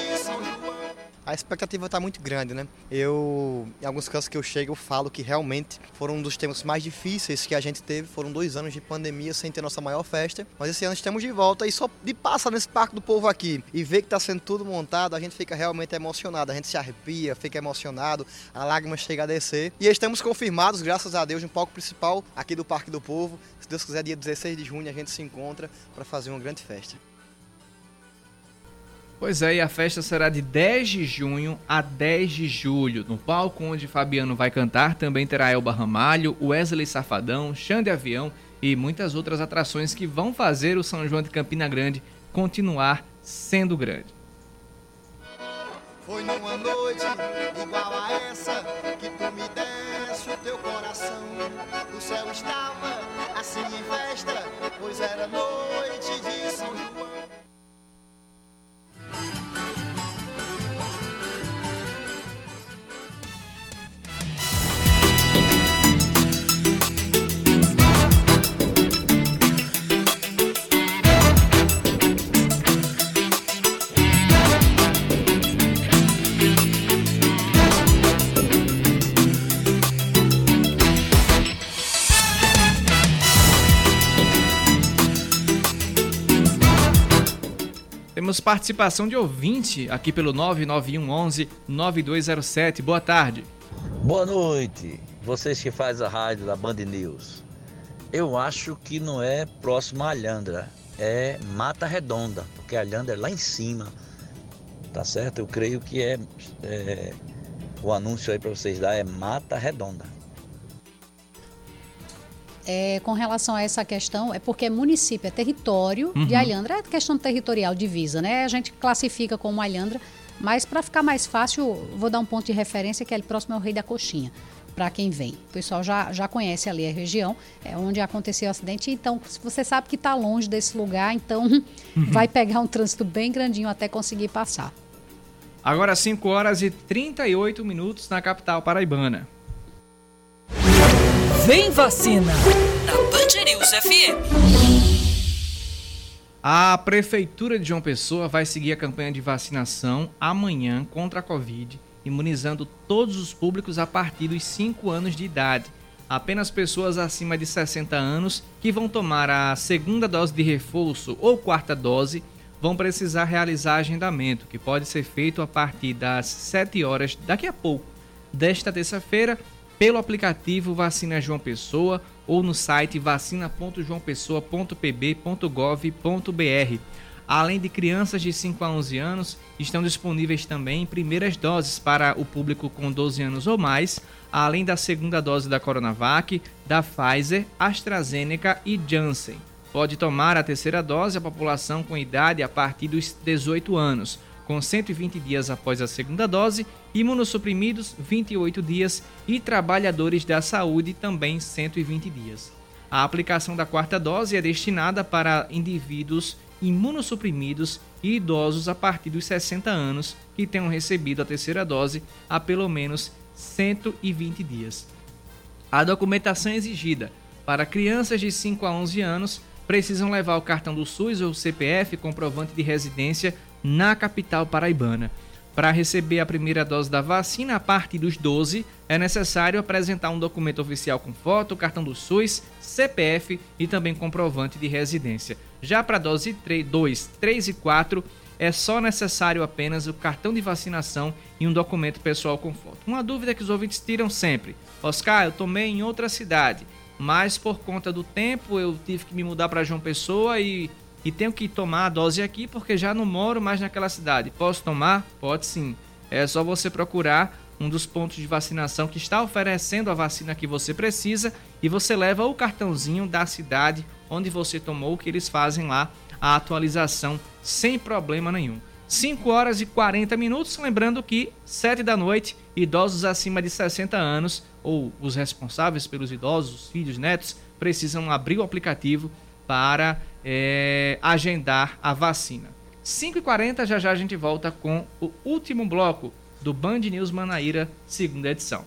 A expectativa está muito grande, né? Eu, em alguns casos que eu chego, eu falo que realmente foram um dos tempos mais difíceis que a gente teve. Foram dois anos de pandemia sem ter nossa maior festa. Mas esse ano estamos de volta e só de passar nesse Parque do Povo aqui e ver que está sendo tudo montado, a gente fica realmente emocionado. A gente se arrepia, fica emocionado, a lágrima chega a descer. E estamos confirmados, graças a Deus, no palco principal aqui do Parque do Povo. Se Deus quiser, dia 16 de junho a gente se encontra para fazer uma grande festa. Pois é, e a festa será de 10 de junho a 10 de julho. No palco onde Fabiano vai cantar também terá Elba Ramalho, Wesley Safadão, Xande Avião e muitas outras atrações que vão fazer o São João de Campina Grande continuar sendo grande. Foi numa noite igual a essa que tu me desse o teu coração. O céu estava assim em festa, pois era noite Temos participação de ouvinte aqui pelo 99111 9207. Boa tarde. Boa noite, vocês que fazem a rádio da Band News. Eu acho que não é próximo a Alhandra, é Mata Redonda, porque a Alhandra é lá em cima, tá certo? Eu creio que é, é o anúncio aí para vocês dar é Mata Redonda. É, com relação a essa questão, é porque município é território Uhum. de Alhandra, é questão territorial, divisa, né? A gente classifica como Alhandra, mas para ficar mais fácil, vou dar um ponto de referência que é próximo ao Rei da Coxinha, para quem vem. O pessoal já, já conhece ali a região, é onde aconteceu o acidente, então se você sabe que está longe desse lugar, então vai pegar um trânsito bem grandinho até conseguir passar. Agora 5 horas e 38 minutos na capital paraibana. Vem vacina na Band News FM. A Prefeitura de João Pessoa vai seguir a campanha de vacinação amanhã contra a Covid, imunizando todos os públicos a partir dos 5 anos de idade. Apenas pessoas acima de 60 anos que vão tomar a segunda dose de reforço ou quarta dose vão precisar realizar agendamento, que pode ser feito a partir das 7 horas daqui a pouco, desta terça-feira, pelo aplicativo Vacina João Pessoa ou no site vacina.joaopessoa.pb.gov.br. Além de crianças de 5 a 11 anos, estão disponíveis também primeiras doses para o público com 12 anos ou mais, além da segunda dose da Coronavac, da Pfizer, AstraZeneca e Janssen. Pode tomar a terceira dose a população com idade a partir dos 18 anos, com 120 dias após a segunda dose, imunossuprimidos 28 dias e trabalhadores da saúde também 120 dias. A aplicação da quarta dose é destinada para indivíduos imunossuprimidos e idosos a partir dos 60 anos que tenham recebido a terceira dose há pelo menos 120 dias. A documentação exigida para crianças de 5 a 11 anos precisam levar o cartão do SUS ou CPF comprovante de residência na capital paraibana. Para receber a primeira dose da vacina a partir dos 12, é necessário apresentar um documento oficial com foto, cartão do SUS, CPF e também comprovante de residência. Já para a dose 3, 2, 3 e 4, é só necessário apenas o cartão de vacinação e um documento pessoal com foto. Uma dúvida que os ouvintes tiram sempre: Oscar, eu tomei em outra cidade, mas por conta do tempo eu tive que me mudar para João Pessoa e e tenho que tomar a dose aqui porque já não moro mais naquela cidade. Posso tomar? Pode sim. É só você procurar um dos pontos de vacinação que está oferecendo a vacina que você precisa e você leva o cartãozinho da cidade onde você tomou, que eles fazem lá a atualização sem problema nenhum. 5 horas e 40 minutos, lembrando que 7 da noite, idosos acima de 60 anos ou os responsáveis pelos idosos, os filhos, netos, precisam abrir o aplicativo para é, agendar a vacina. 5h40, já já a gente volta com o último bloco do Band News Manaíra, segunda edição.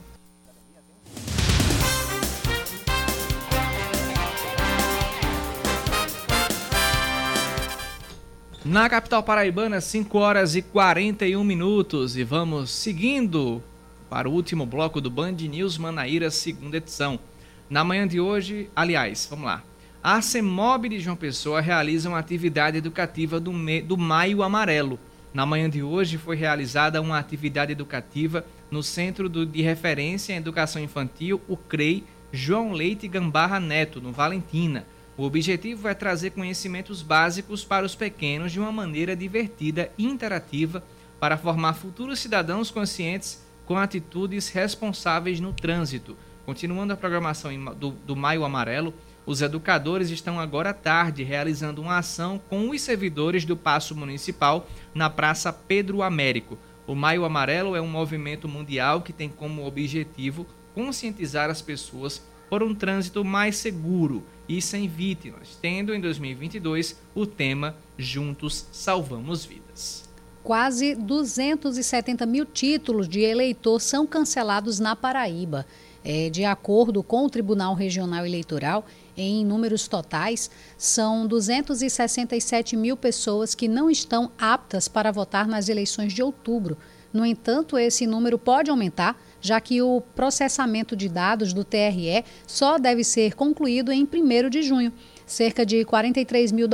Na capital paraibana, 5 horas e 41 minutos e vamos seguindo para o último bloco do Band News Manaíra, segunda edição. Na manhã de hoje, aliás, vamos lá. A CEMOB de João Pessoa realiza uma atividade educativa do, do Maio Amarelo. Na manhã de hoje foi realizada uma atividade educativa no Centro de Referência em Educação Infantil, o CREI, João Leite Gambarra Neto, no Valentina. O objetivo é trazer conhecimentos básicos para os pequenos de uma maneira divertida e interativa para formar futuros cidadãos conscientes com atitudes responsáveis no trânsito. Continuando a programação do, do Maio Amarelo, os educadores estão agora à tarde realizando uma ação com os servidores do Paço Municipal na Praça Pedro Américo. O Maio Amarelo é um movimento mundial que tem como objetivo conscientizar as pessoas por um trânsito mais seguro e sem vítimas, tendo em 2022 o tema Juntos Salvamos Vidas. Quase 270 mil títulos de eleitor são cancelados na Paraíba. É, de acordo com o Tribunal Regional Eleitoral, em números totais, são 267 mil pessoas que não estão aptas para votar nas eleições de outubro. No entanto, esse número pode aumentar, já que o processamento de dados do TRE só deve ser concluído em 1 de junho. Cerca de 43 mil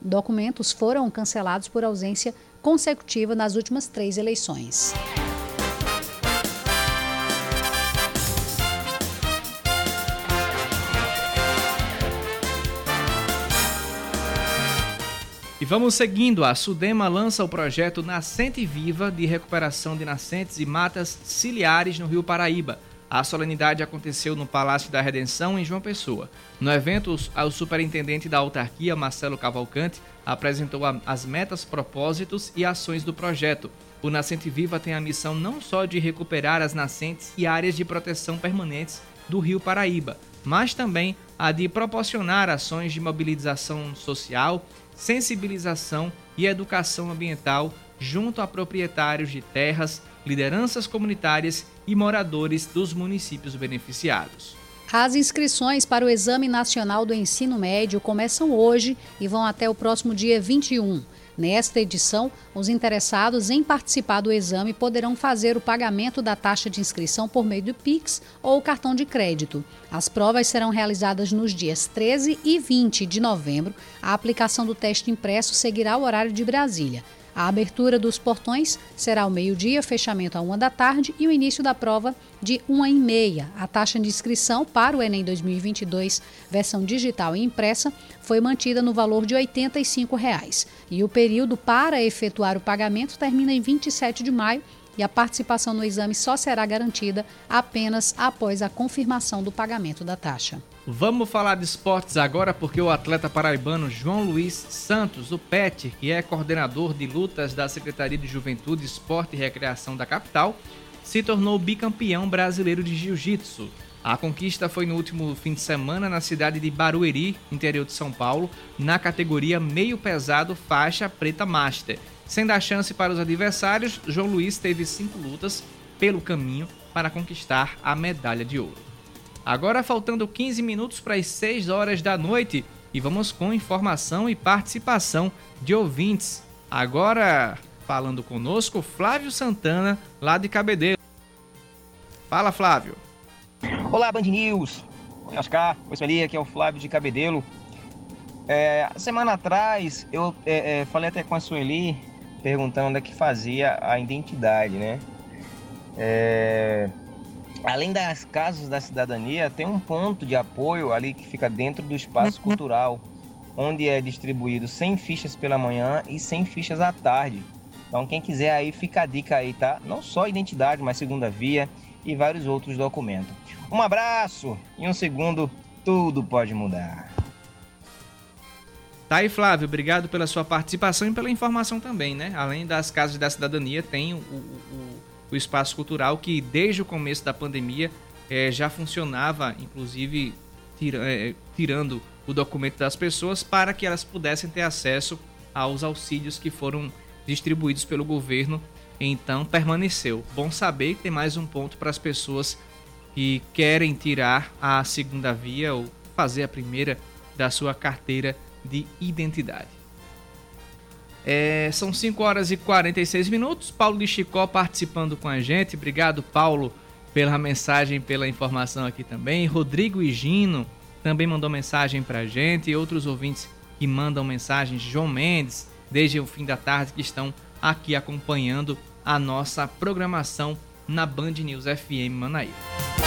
documentos foram cancelados por ausência consecutiva nas últimas três eleições. Vamos seguindo. A Sudema lança o projeto Nascente Viva de recuperação de nascentes e matas ciliares no Rio Paraíba. A solenidade aconteceu no Palácio da Redenção, em João Pessoa. No evento, o superintendente da autarquia, Marcelo Cavalcante, apresentou as metas, propósitos e ações do projeto. O Nascente Viva tem a missão não só de recuperar as nascentes e áreas de proteção permanentes do Rio Paraíba, mas também a de proporcionar ações de mobilização social sensibilização e educação ambiental junto a proprietários de terras, lideranças comunitárias e moradores dos municípios beneficiados. As inscrições para o Exame Nacional do Ensino Médio começam hoje e vão até o próximo dia 21. Nesta edição, os interessados em participar do exame poderão fazer o pagamento da taxa de inscrição por meio do Pix ou cartão de crédito. As provas serão realizadas nos dias 13 e 20 de novembro. A aplicação do teste impresso seguirá o horário de Brasília. A abertura dos portões será ao meio-dia, fechamento a uma da tarde e o início da prova de uma e meia. A taxa de inscrição para o Enem 2022, versão digital e impressa, foi mantida no valor de 85 reais. e o período para efetuar o pagamento termina em 27 de maio e a participação no exame só será garantida apenas após a confirmação do pagamento da taxa. Vamos falar de esportes agora porque o atleta paraibano João Luiz Santos, o PET, que é coordenador de lutas da Secretaria de Juventude, Esporte e Recreação da capital, se tornou bicampeão brasileiro de jiu-jitsu. A conquista foi no último fim de semana na cidade de Barueri, interior de São Paulo, na categoria meio pesado faixa preta master. Sem dar chance para os adversários, João Luiz teve cinco lutas pelo caminho para conquistar a medalha de ouro. Agora faltando 15 minutos para as 6 horas da noite e vamos com informação e participação de ouvintes. Agora falando conosco Flávio Santana, lá de Cabedelo. Fala, Flávio. Olá, Band News. Oi, Oscar. Oi, Sueli. Aqui é o Flávio de Cabedelo. É, semana atrás eu é, é, falei até com a Sueli perguntando onde é que fazia a identidade, né? É, além das casas da cidadania, tem um ponto de apoio ali que fica dentro do espaço uhum. cultural, onde é distribuído 100 fichas pela manhã e 100 fichas à tarde. Então, quem quiser aí, fica a dica aí, tá? Não só identidade, mas segunda via e vários outros documentos. Um abraço! e um segundo, tudo pode mudar. Tá aí, Flávio, obrigado pela sua participação e pela informação também, né? Além das casas da cidadania, tem o, o, o espaço cultural que desde o começo da pandemia é, já funcionava, inclusive tira, é, tirando o documento das pessoas para que elas pudessem ter acesso aos auxílios que foram distribuídos pelo governo. Então permaneceu. Bom saber que tem mais um ponto para as pessoas que querem tirar a segunda via ou fazer a primeira da sua carteira de identidade. É, são 5 horas e 46 minutos. Paulo de Chicó participando com a gente. Obrigado, Paulo, pela mensagem, pela informação aqui também. Rodrigo Higino também mandou mensagem para a gente. E outros ouvintes que mandam mensagens. João Mendes, desde o fim da tarde, que estão aqui acompanhando a nossa programação na Band News FM Manaíra.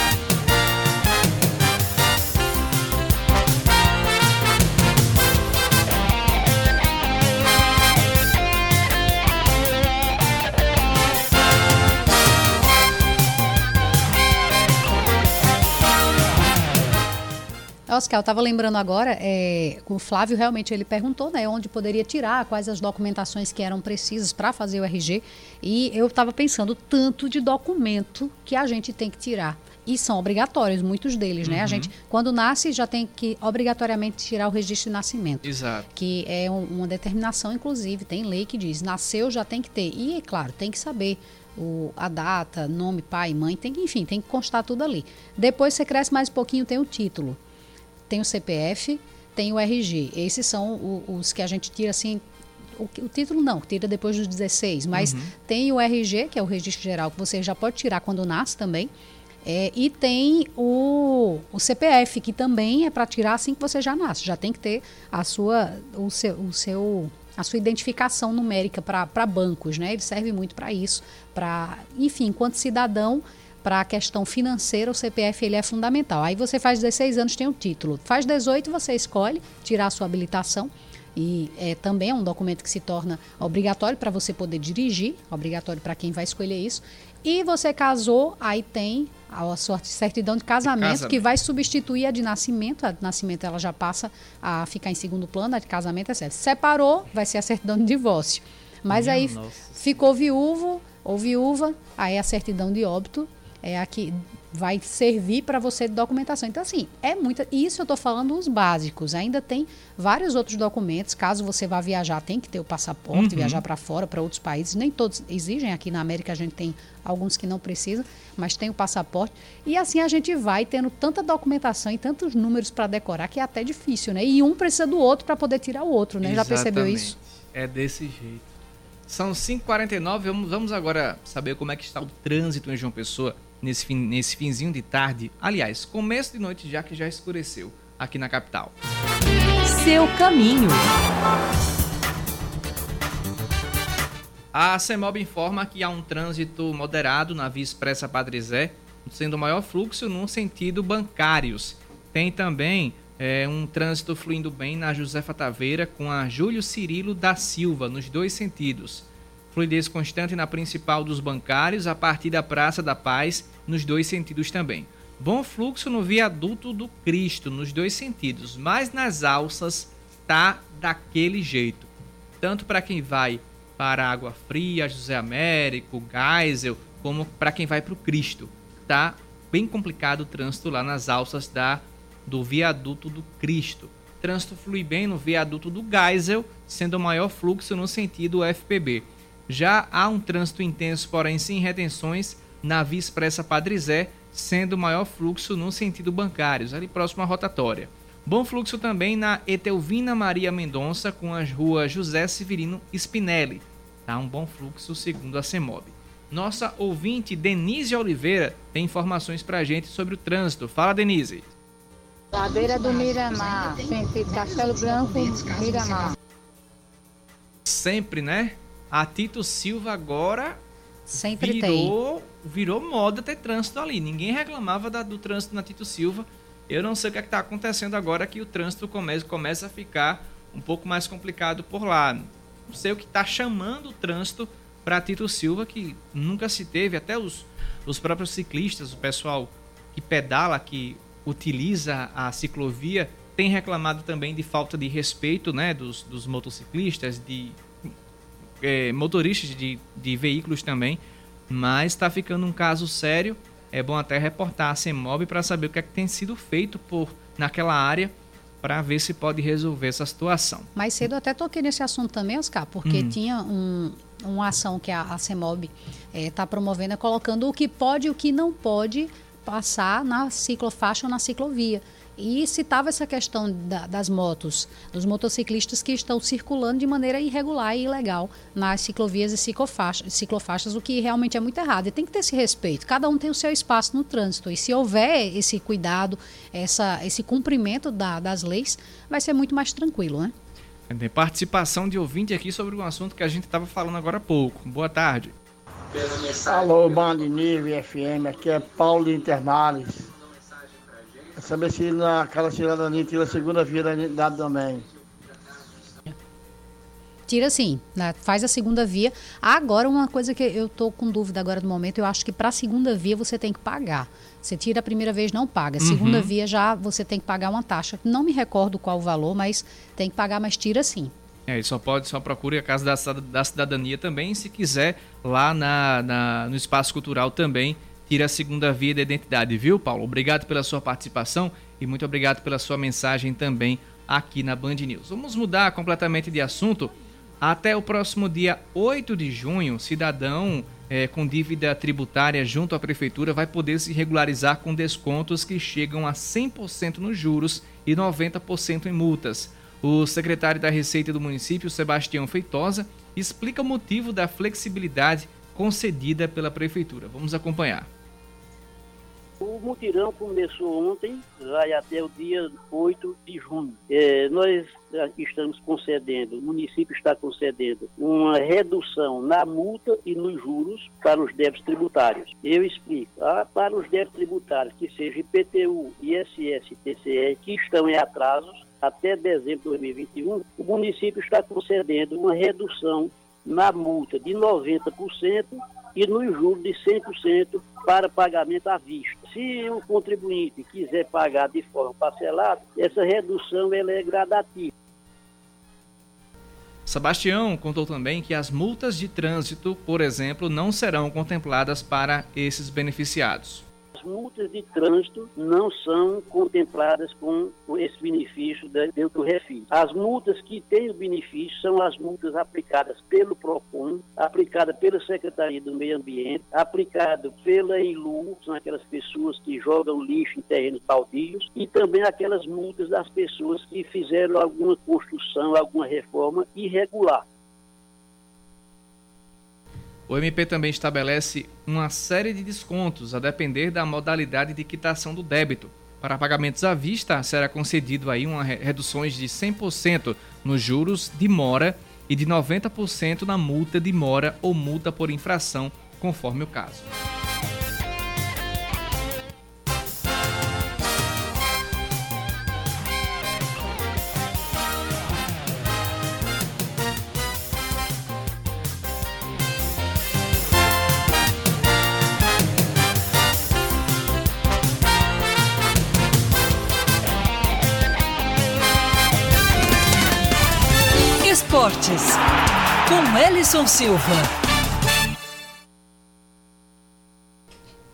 Oscar, eu estava lembrando agora, é, o Flávio realmente ele perguntou né, onde poderia tirar, quais as documentações que eram precisas para fazer o RG. E eu estava pensando tanto de documento que a gente tem que tirar. E são obrigatórios, muitos deles, né? A Uhum. gente, quando nasce, já tem que obrigatoriamente tirar o registro de nascimento. Exato. Que é um- uma determinação, inclusive, tem lei que diz, nasceu já tem que ter. E, é claro, tem que saber o, a data, nome, pai, mãe, tem que, enfim, tem que constar tudo ali. Depois você cresce mais um pouquinho, tem o título. Tem o CPF, tem o RG. Esses são o- os que a gente tira assim. O, o título não, tira depois dos 16, mas Uhum. tem o RG, que é o registro geral, que você já pode tirar quando nasce também. É, e tem o, o CPF, que também é para tirar assim que você já nasce. Já tem que ter a sua, o seu, o seu, a sua identificação numérica para bancos, né? Ele serve muito para isso. Para, enfim, enquanto cidadão, para a questão financeira, o CPF ele é fundamental. Aí você faz 16 anos, tem o título. Faz 18, você escolhe tirar a sua habilitação. E é, também é um documento que se torna obrigatório para você poder dirigir, obrigatório para quem vai escolher isso. E você casou, aí tem a sua certidão de casamento, Casamento. que vai substituir a de nascimento. A de nascimento ela já passa a ficar em segundo plano, a de casamento é certo. Separou, vai ser a certidão de divórcio. Mas Minha aí nossa. ficou viúvo ou viúva, aí a certidão de óbito é a que vai servir para você de documentação. Então, assim, é muita. Isso eu estou falando os básicos. Ainda tem vários outros documentos. Caso você vá viajar, tem que ter o passaporte, Uhum. viajar para fora, para outros países. Nem todos exigem. Aqui na América a gente tem alguns que não precisam, mas tem o passaporte. E assim a gente vai tendo tanta documentação e tantos números para decorar que é até difícil, né? E um precisa do outro para poder tirar o outro, né? Já percebeu Exatamente. isso? É desse jeito. São 5h49, vamos, vamos agora saber como é que está o trânsito em João Pessoa nesse, fim, nesse finzinho de tarde. Aliás, começo de noite já que já escureceu aqui na capital. Seu caminho. A CEMOB informa que há um trânsito moderado na Via Expressa Padre Zé, sendo o maior fluxo no sentido bancários. Tem também é, um trânsito fluindo bem na Josefa Taveira com a Júlio Cirilo da Silva, nos dois sentidos. Fluidez constante na principal dos bancários, a partir da Praça da Paz, nos dois sentidos também. Bom fluxo no viaduto do Cristo, nos dois sentidos, mas nas alças tá daquele jeito. Tanto para quem vai para Água Fria, José Américo, Geisel, como para quem vai para o Cristo. Tá bem complicado o trânsito lá nas alças da do viaduto do Cristo. Trânsito flui bem no viaduto do Geisel, sendo o maior fluxo no sentido FPB. Já há um trânsito intenso, porém sem retenções, na Via Expressa Padre Zé, sendo o maior fluxo no sentido bancários, ali próximo à rotatória. Bom fluxo também na Etelvina Maria Mendonça, com as ruas José Severino Spinelli. Tá um bom fluxo, segundo a CEMOB. Nossa ouvinte Denise Oliveira tem informações pra gente sobre o trânsito. Fala, Denise. Ladeira do Miramar, sentido Castelo Branco, Miramar. Sempre, né? A Tito Silva agora Sempre virou, virou moda ter trânsito ali. Ninguém reclamava da- do trânsito na Tito Silva. Eu não sei o que está acontecendo agora que o trânsito começa, começa a ficar um pouco mais complicado por lá. Não sei o que está chamando o trânsito para Tito Silva, que nunca se teve, até os, os próprios ciclistas, o pessoal que pedala, que utiliza a ciclovia, tem reclamado também de falta de respeito né, dos, dos motociclistas, de é, motoristas de, de veículos também, mas está ficando um caso sério. É bom até reportar a CEMOB para saber o que, é que tem sido feito por naquela área para ver se pode resolver essa situação. Mais cedo eu até toquei nesse assunto também, Oscar, porque hum. tinha um, uma ação que a, a CEMOB está é, promovendo, é colocando o que pode e o que não pode passar na ciclofaixa ou na ciclovia. E citava essa questão da, das motos, dos motociclistas que estão circulando de maneira irregular e ilegal nas ciclovias e ciclofaixas, ciclofaixas, o que realmente é muito errado. E tem que ter esse respeito. Cada um tem o seu espaço no trânsito. E se houver esse cuidado, essa, esse cumprimento da, das leis, vai ser muito mais tranquilo, né? Tem participação de ouvinte aqui sobre um assunto que a gente estava falando agora há pouco. Boa tarde. Alô, Band Nível FM, aqui é Paulo Intermares. É saber se na casa cidadania tira a segunda via da identidade também. Tira sim, né? faz a segunda via. Agora, uma coisa que eu tô com dúvida agora no momento, eu acho que para a segunda via você tem que pagar. Você tira a primeira vez, não paga. Uhum. Segunda via já você tem que pagar uma taxa. Não me recordo qual o valor, mas tem que pagar, mas tira sim. É, só pode, só procure a Casa da, da Cidadania também, se quiser, lá na, na, no Espaço Cultural também, tira a segunda via da identidade, viu, Paulo? Obrigado pela sua participação e muito obrigado pela sua mensagem também aqui na Band News. Vamos mudar completamente de assunto. Até o próximo dia 8 de junho, cidadão é, com dívida tributária junto à prefeitura vai poder se regularizar com descontos que chegam a 100% nos juros e 90% em multas. O secretário da Receita do município, Sebastião Feitosa, explica o motivo da flexibilidade concedida pela prefeitura. Vamos acompanhar. O mutirão começou ontem, vai até o dia 8 de junho. É, nós estamos concedendo, o município está concedendo uma redução na multa e nos juros para os débitos tributários. Eu explico. Ah, para os débitos tributários, que seja IPTU, ISS TCE, que estão em atrasos até dezembro de 2021, o município está concedendo uma redução na multa de 90% e nos juros de 100% para pagamento à vista. Se o contribuinte quiser pagar de forma parcelada, essa redução ela é gradativa. Sebastião contou também que as multas de trânsito, por exemplo, não serão contempladas para esses beneficiados multas de trânsito não são contempladas com esse benefício dentro do refis. As multas que têm o benefício são as multas aplicadas pelo PROCON, aplicadas pela Secretaria do Meio Ambiente, aplicado pela ILU, são aquelas pessoas que jogam lixo em terrenos baldios, e também aquelas multas das pessoas que fizeram alguma construção, alguma reforma irregular. O MP também estabelece uma série de descontos a depender da modalidade de quitação do débito. Para pagamentos à vista, será concedido aí uma reduções de 100% nos juros de mora e de 90% na multa de mora ou multa por infração, conforme o caso. Esportes, com Ellison Silva.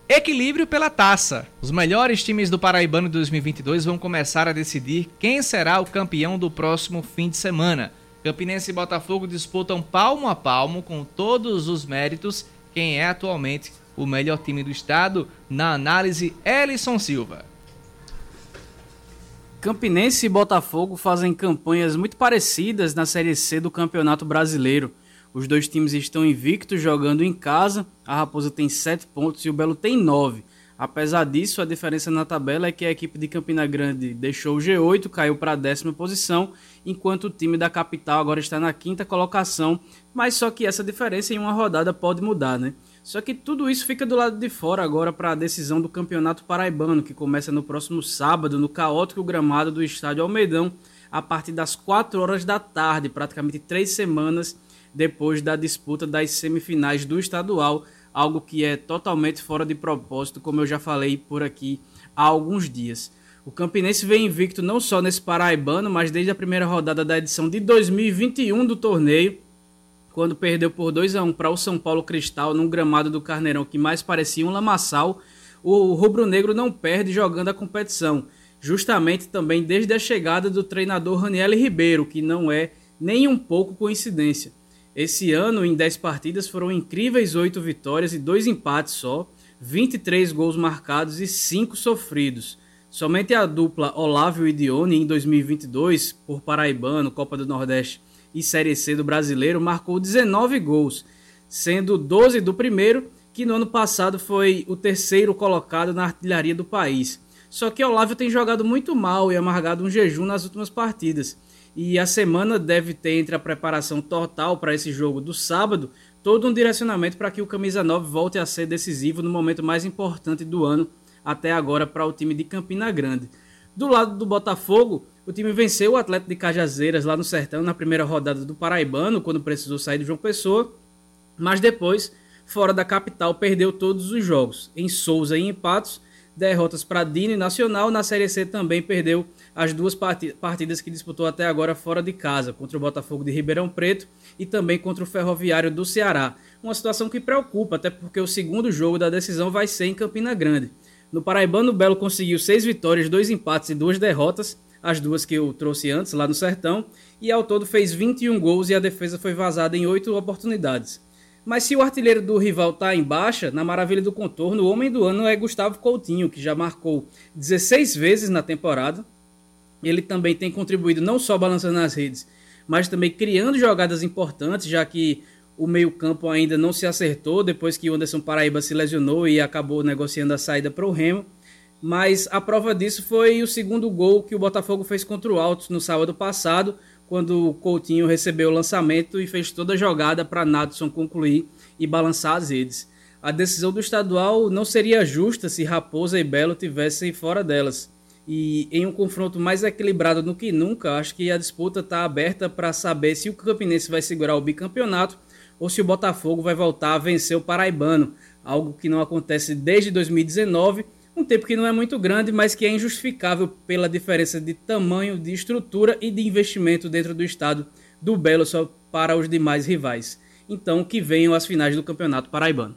Equilíbrio pela taça. Os melhores times do Paraibano de 2022 vão começar a decidir quem será o campeão do próximo fim de semana. Campinense e Botafogo disputam palmo a palmo com todos os méritos quem é atualmente o melhor time do estado na análise Ellison Silva. Campinense e Botafogo fazem campanhas muito parecidas na Série C do Campeonato Brasileiro. Os dois times estão invictos jogando em casa. A Raposa tem 7 pontos e o Belo tem 9. Apesar disso, a diferença na tabela é que a equipe de Campina Grande deixou o G8, caiu para a décima posição, enquanto o time da capital agora está na quinta colocação. Mas só que essa diferença em uma rodada pode mudar, né? Só que tudo isso fica do lado de fora agora para a decisão do Campeonato Paraibano, que começa no próximo sábado no caótico gramado do Estádio Almeidão, a partir das 4 horas da tarde, praticamente três semanas depois da disputa das semifinais do estadual, algo que é totalmente fora de propósito, como eu já falei por aqui há alguns dias. O Campinense vem invicto não só nesse paraibano, mas desde a primeira rodada da edição de 2021 do torneio, quando perdeu por 2 a 1 para o São Paulo Cristal num gramado do Carneirão que mais parecia um lamaçal, o rubro-negro não perde jogando a competição. justamente também desde a chegada do treinador Raniel Ribeiro, que não é nem um pouco coincidência. Esse ano, em 10 partidas, foram incríveis 8 vitórias e 2 empates só, 23 gols marcados e 5 sofridos. Somente a dupla Olávio e Dione, em 2022, por Paraibano, Copa do Nordeste e Série C do Brasileiro, marcou 19 gols, sendo 12 do primeiro, que no ano passado foi o terceiro colocado na artilharia do país. Só que Olávio tem jogado muito mal e amargado um jejum nas últimas partidas. E a semana deve ter entre a preparação total para esse jogo do sábado, todo um direcionamento para que o camisa 9 volte a ser decisivo no momento mais importante do ano até agora para o time de Campina Grande. Do lado do Botafogo, o time venceu o Atlético de Cajazeiras lá no Sertão na primeira rodada do Paraibano, quando precisou sair de João Pessoa, mas depois, fora da capital, perdeu todos os jogos. Em Souza e empates, derrotas para Dino e Nacional. Na Série C também perdeu as duas partidas que disputou até agora fora de casa, contra o Botafogo de Ribeirão Preto e também contra o Ferroviário do Ceará. Uma situação que preocupa, até porque o segundo jogo da decisão vai ser em Campina Grande. No Paraibano, o Belo conseguiu seis vitórias, dois empates e duas derrotas, as duas que eu trouxe antes lá no Sertão, e ao todo fez 21 gols e a defesa foi vazada em oito oportunidades. Mas se o artilheiro do rival está em baixa, na maravilha do contorno, o homem do ano é Gustavo Coutinho, que já marcou 16 vezes na temporada. Ele também tem contribuído não só balançando as redes, mas também criando jogadas importantes, já que o meio-campo ainda não se acertou depois que o Anderson Paraíba se lesionou e acabou negociando a saída para o Remo. Mas a prova disso foi o segundo gol que o Botafogo fez contra o Altos no sábado passado, quando o Coutinho recebeu o lançamento e fez toda a jogada para Nadson concluir e balançar as redes. A decisão do estadual não seria justa se Raposa e Belo tivessem fora delas. E em um confronto mais equilibrado do que nunca, acho que a disputa está aberta para saber se o Campinense vai segurar o bicampeonato ou se o Botafogo vai voltar a vencer o Paraibano, algo que não acontece desde 2019, um tempo que não é muito grande, mas que é injustificável pela diferença de tamanho, de estrutura e de investimento dentro do estado do Belo só para os demais rivais. Então, que venham as finais do Campeonato Paraibano.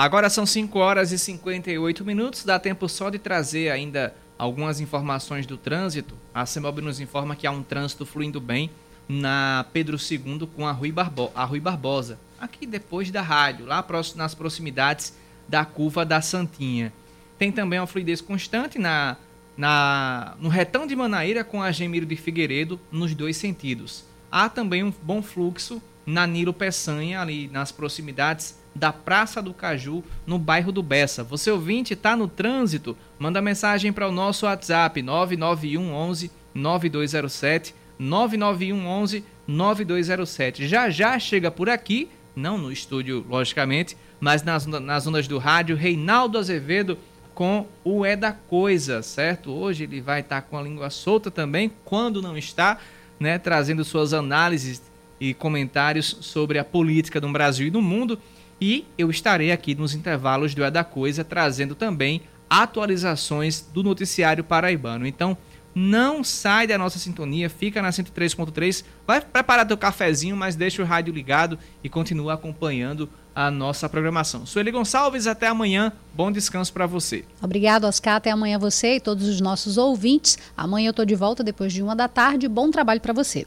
Agora são 5 horas e 58 minutos, dá tempo só de trazer ainda algumas informações do trânsito. A CEMOB nos informa que há um trânsito fluindo bem na Pedro II com a Rui, Barbo a Rui Barbosa, aqui depois da rádio, lá nas proximidades da curva da Santinha. Tem também uma fluidez constante na, na, no retão de Manaíra com a Gemiro de Figueiredo nos dois sentidos. Há também um bom fluxo na Nilo Peçanha, ali nas proximidades da Praça do Caju, no bairro do Bessa. Você ouvinte está no trânsito? Manda mensagem para o nosso WhatsApp 991 11 9207 991 11 9207. Já já chega por aqui, não no estúdio, logicamente, mas nas, nas ondas do rádio, Reinaldo Azevedo com o É da Coisa, certo? Hoje ele vai estar tá com a língua solta também, quando não está, né, trazendo suas análises e comentários sobre a política do Brasil e do mundo. E eu estarei aqui nos intervalos do É da Coisa trazendo também atualizações do noticiário paraibano. Então, não sai da nossa sintonia, fica na 103.3, vai preparar teu cafezinho, mas deixa o rádio ligado e continua acompanhando a nossa programação. Sueli Gonçalves, até amanhã. Bom descanso para você. Obrigado, Oscar. Até amanhã você e todos os nossos ouvintes. Amanhã eu estou de volta depois de uma da tarde. Bom trabalho para você.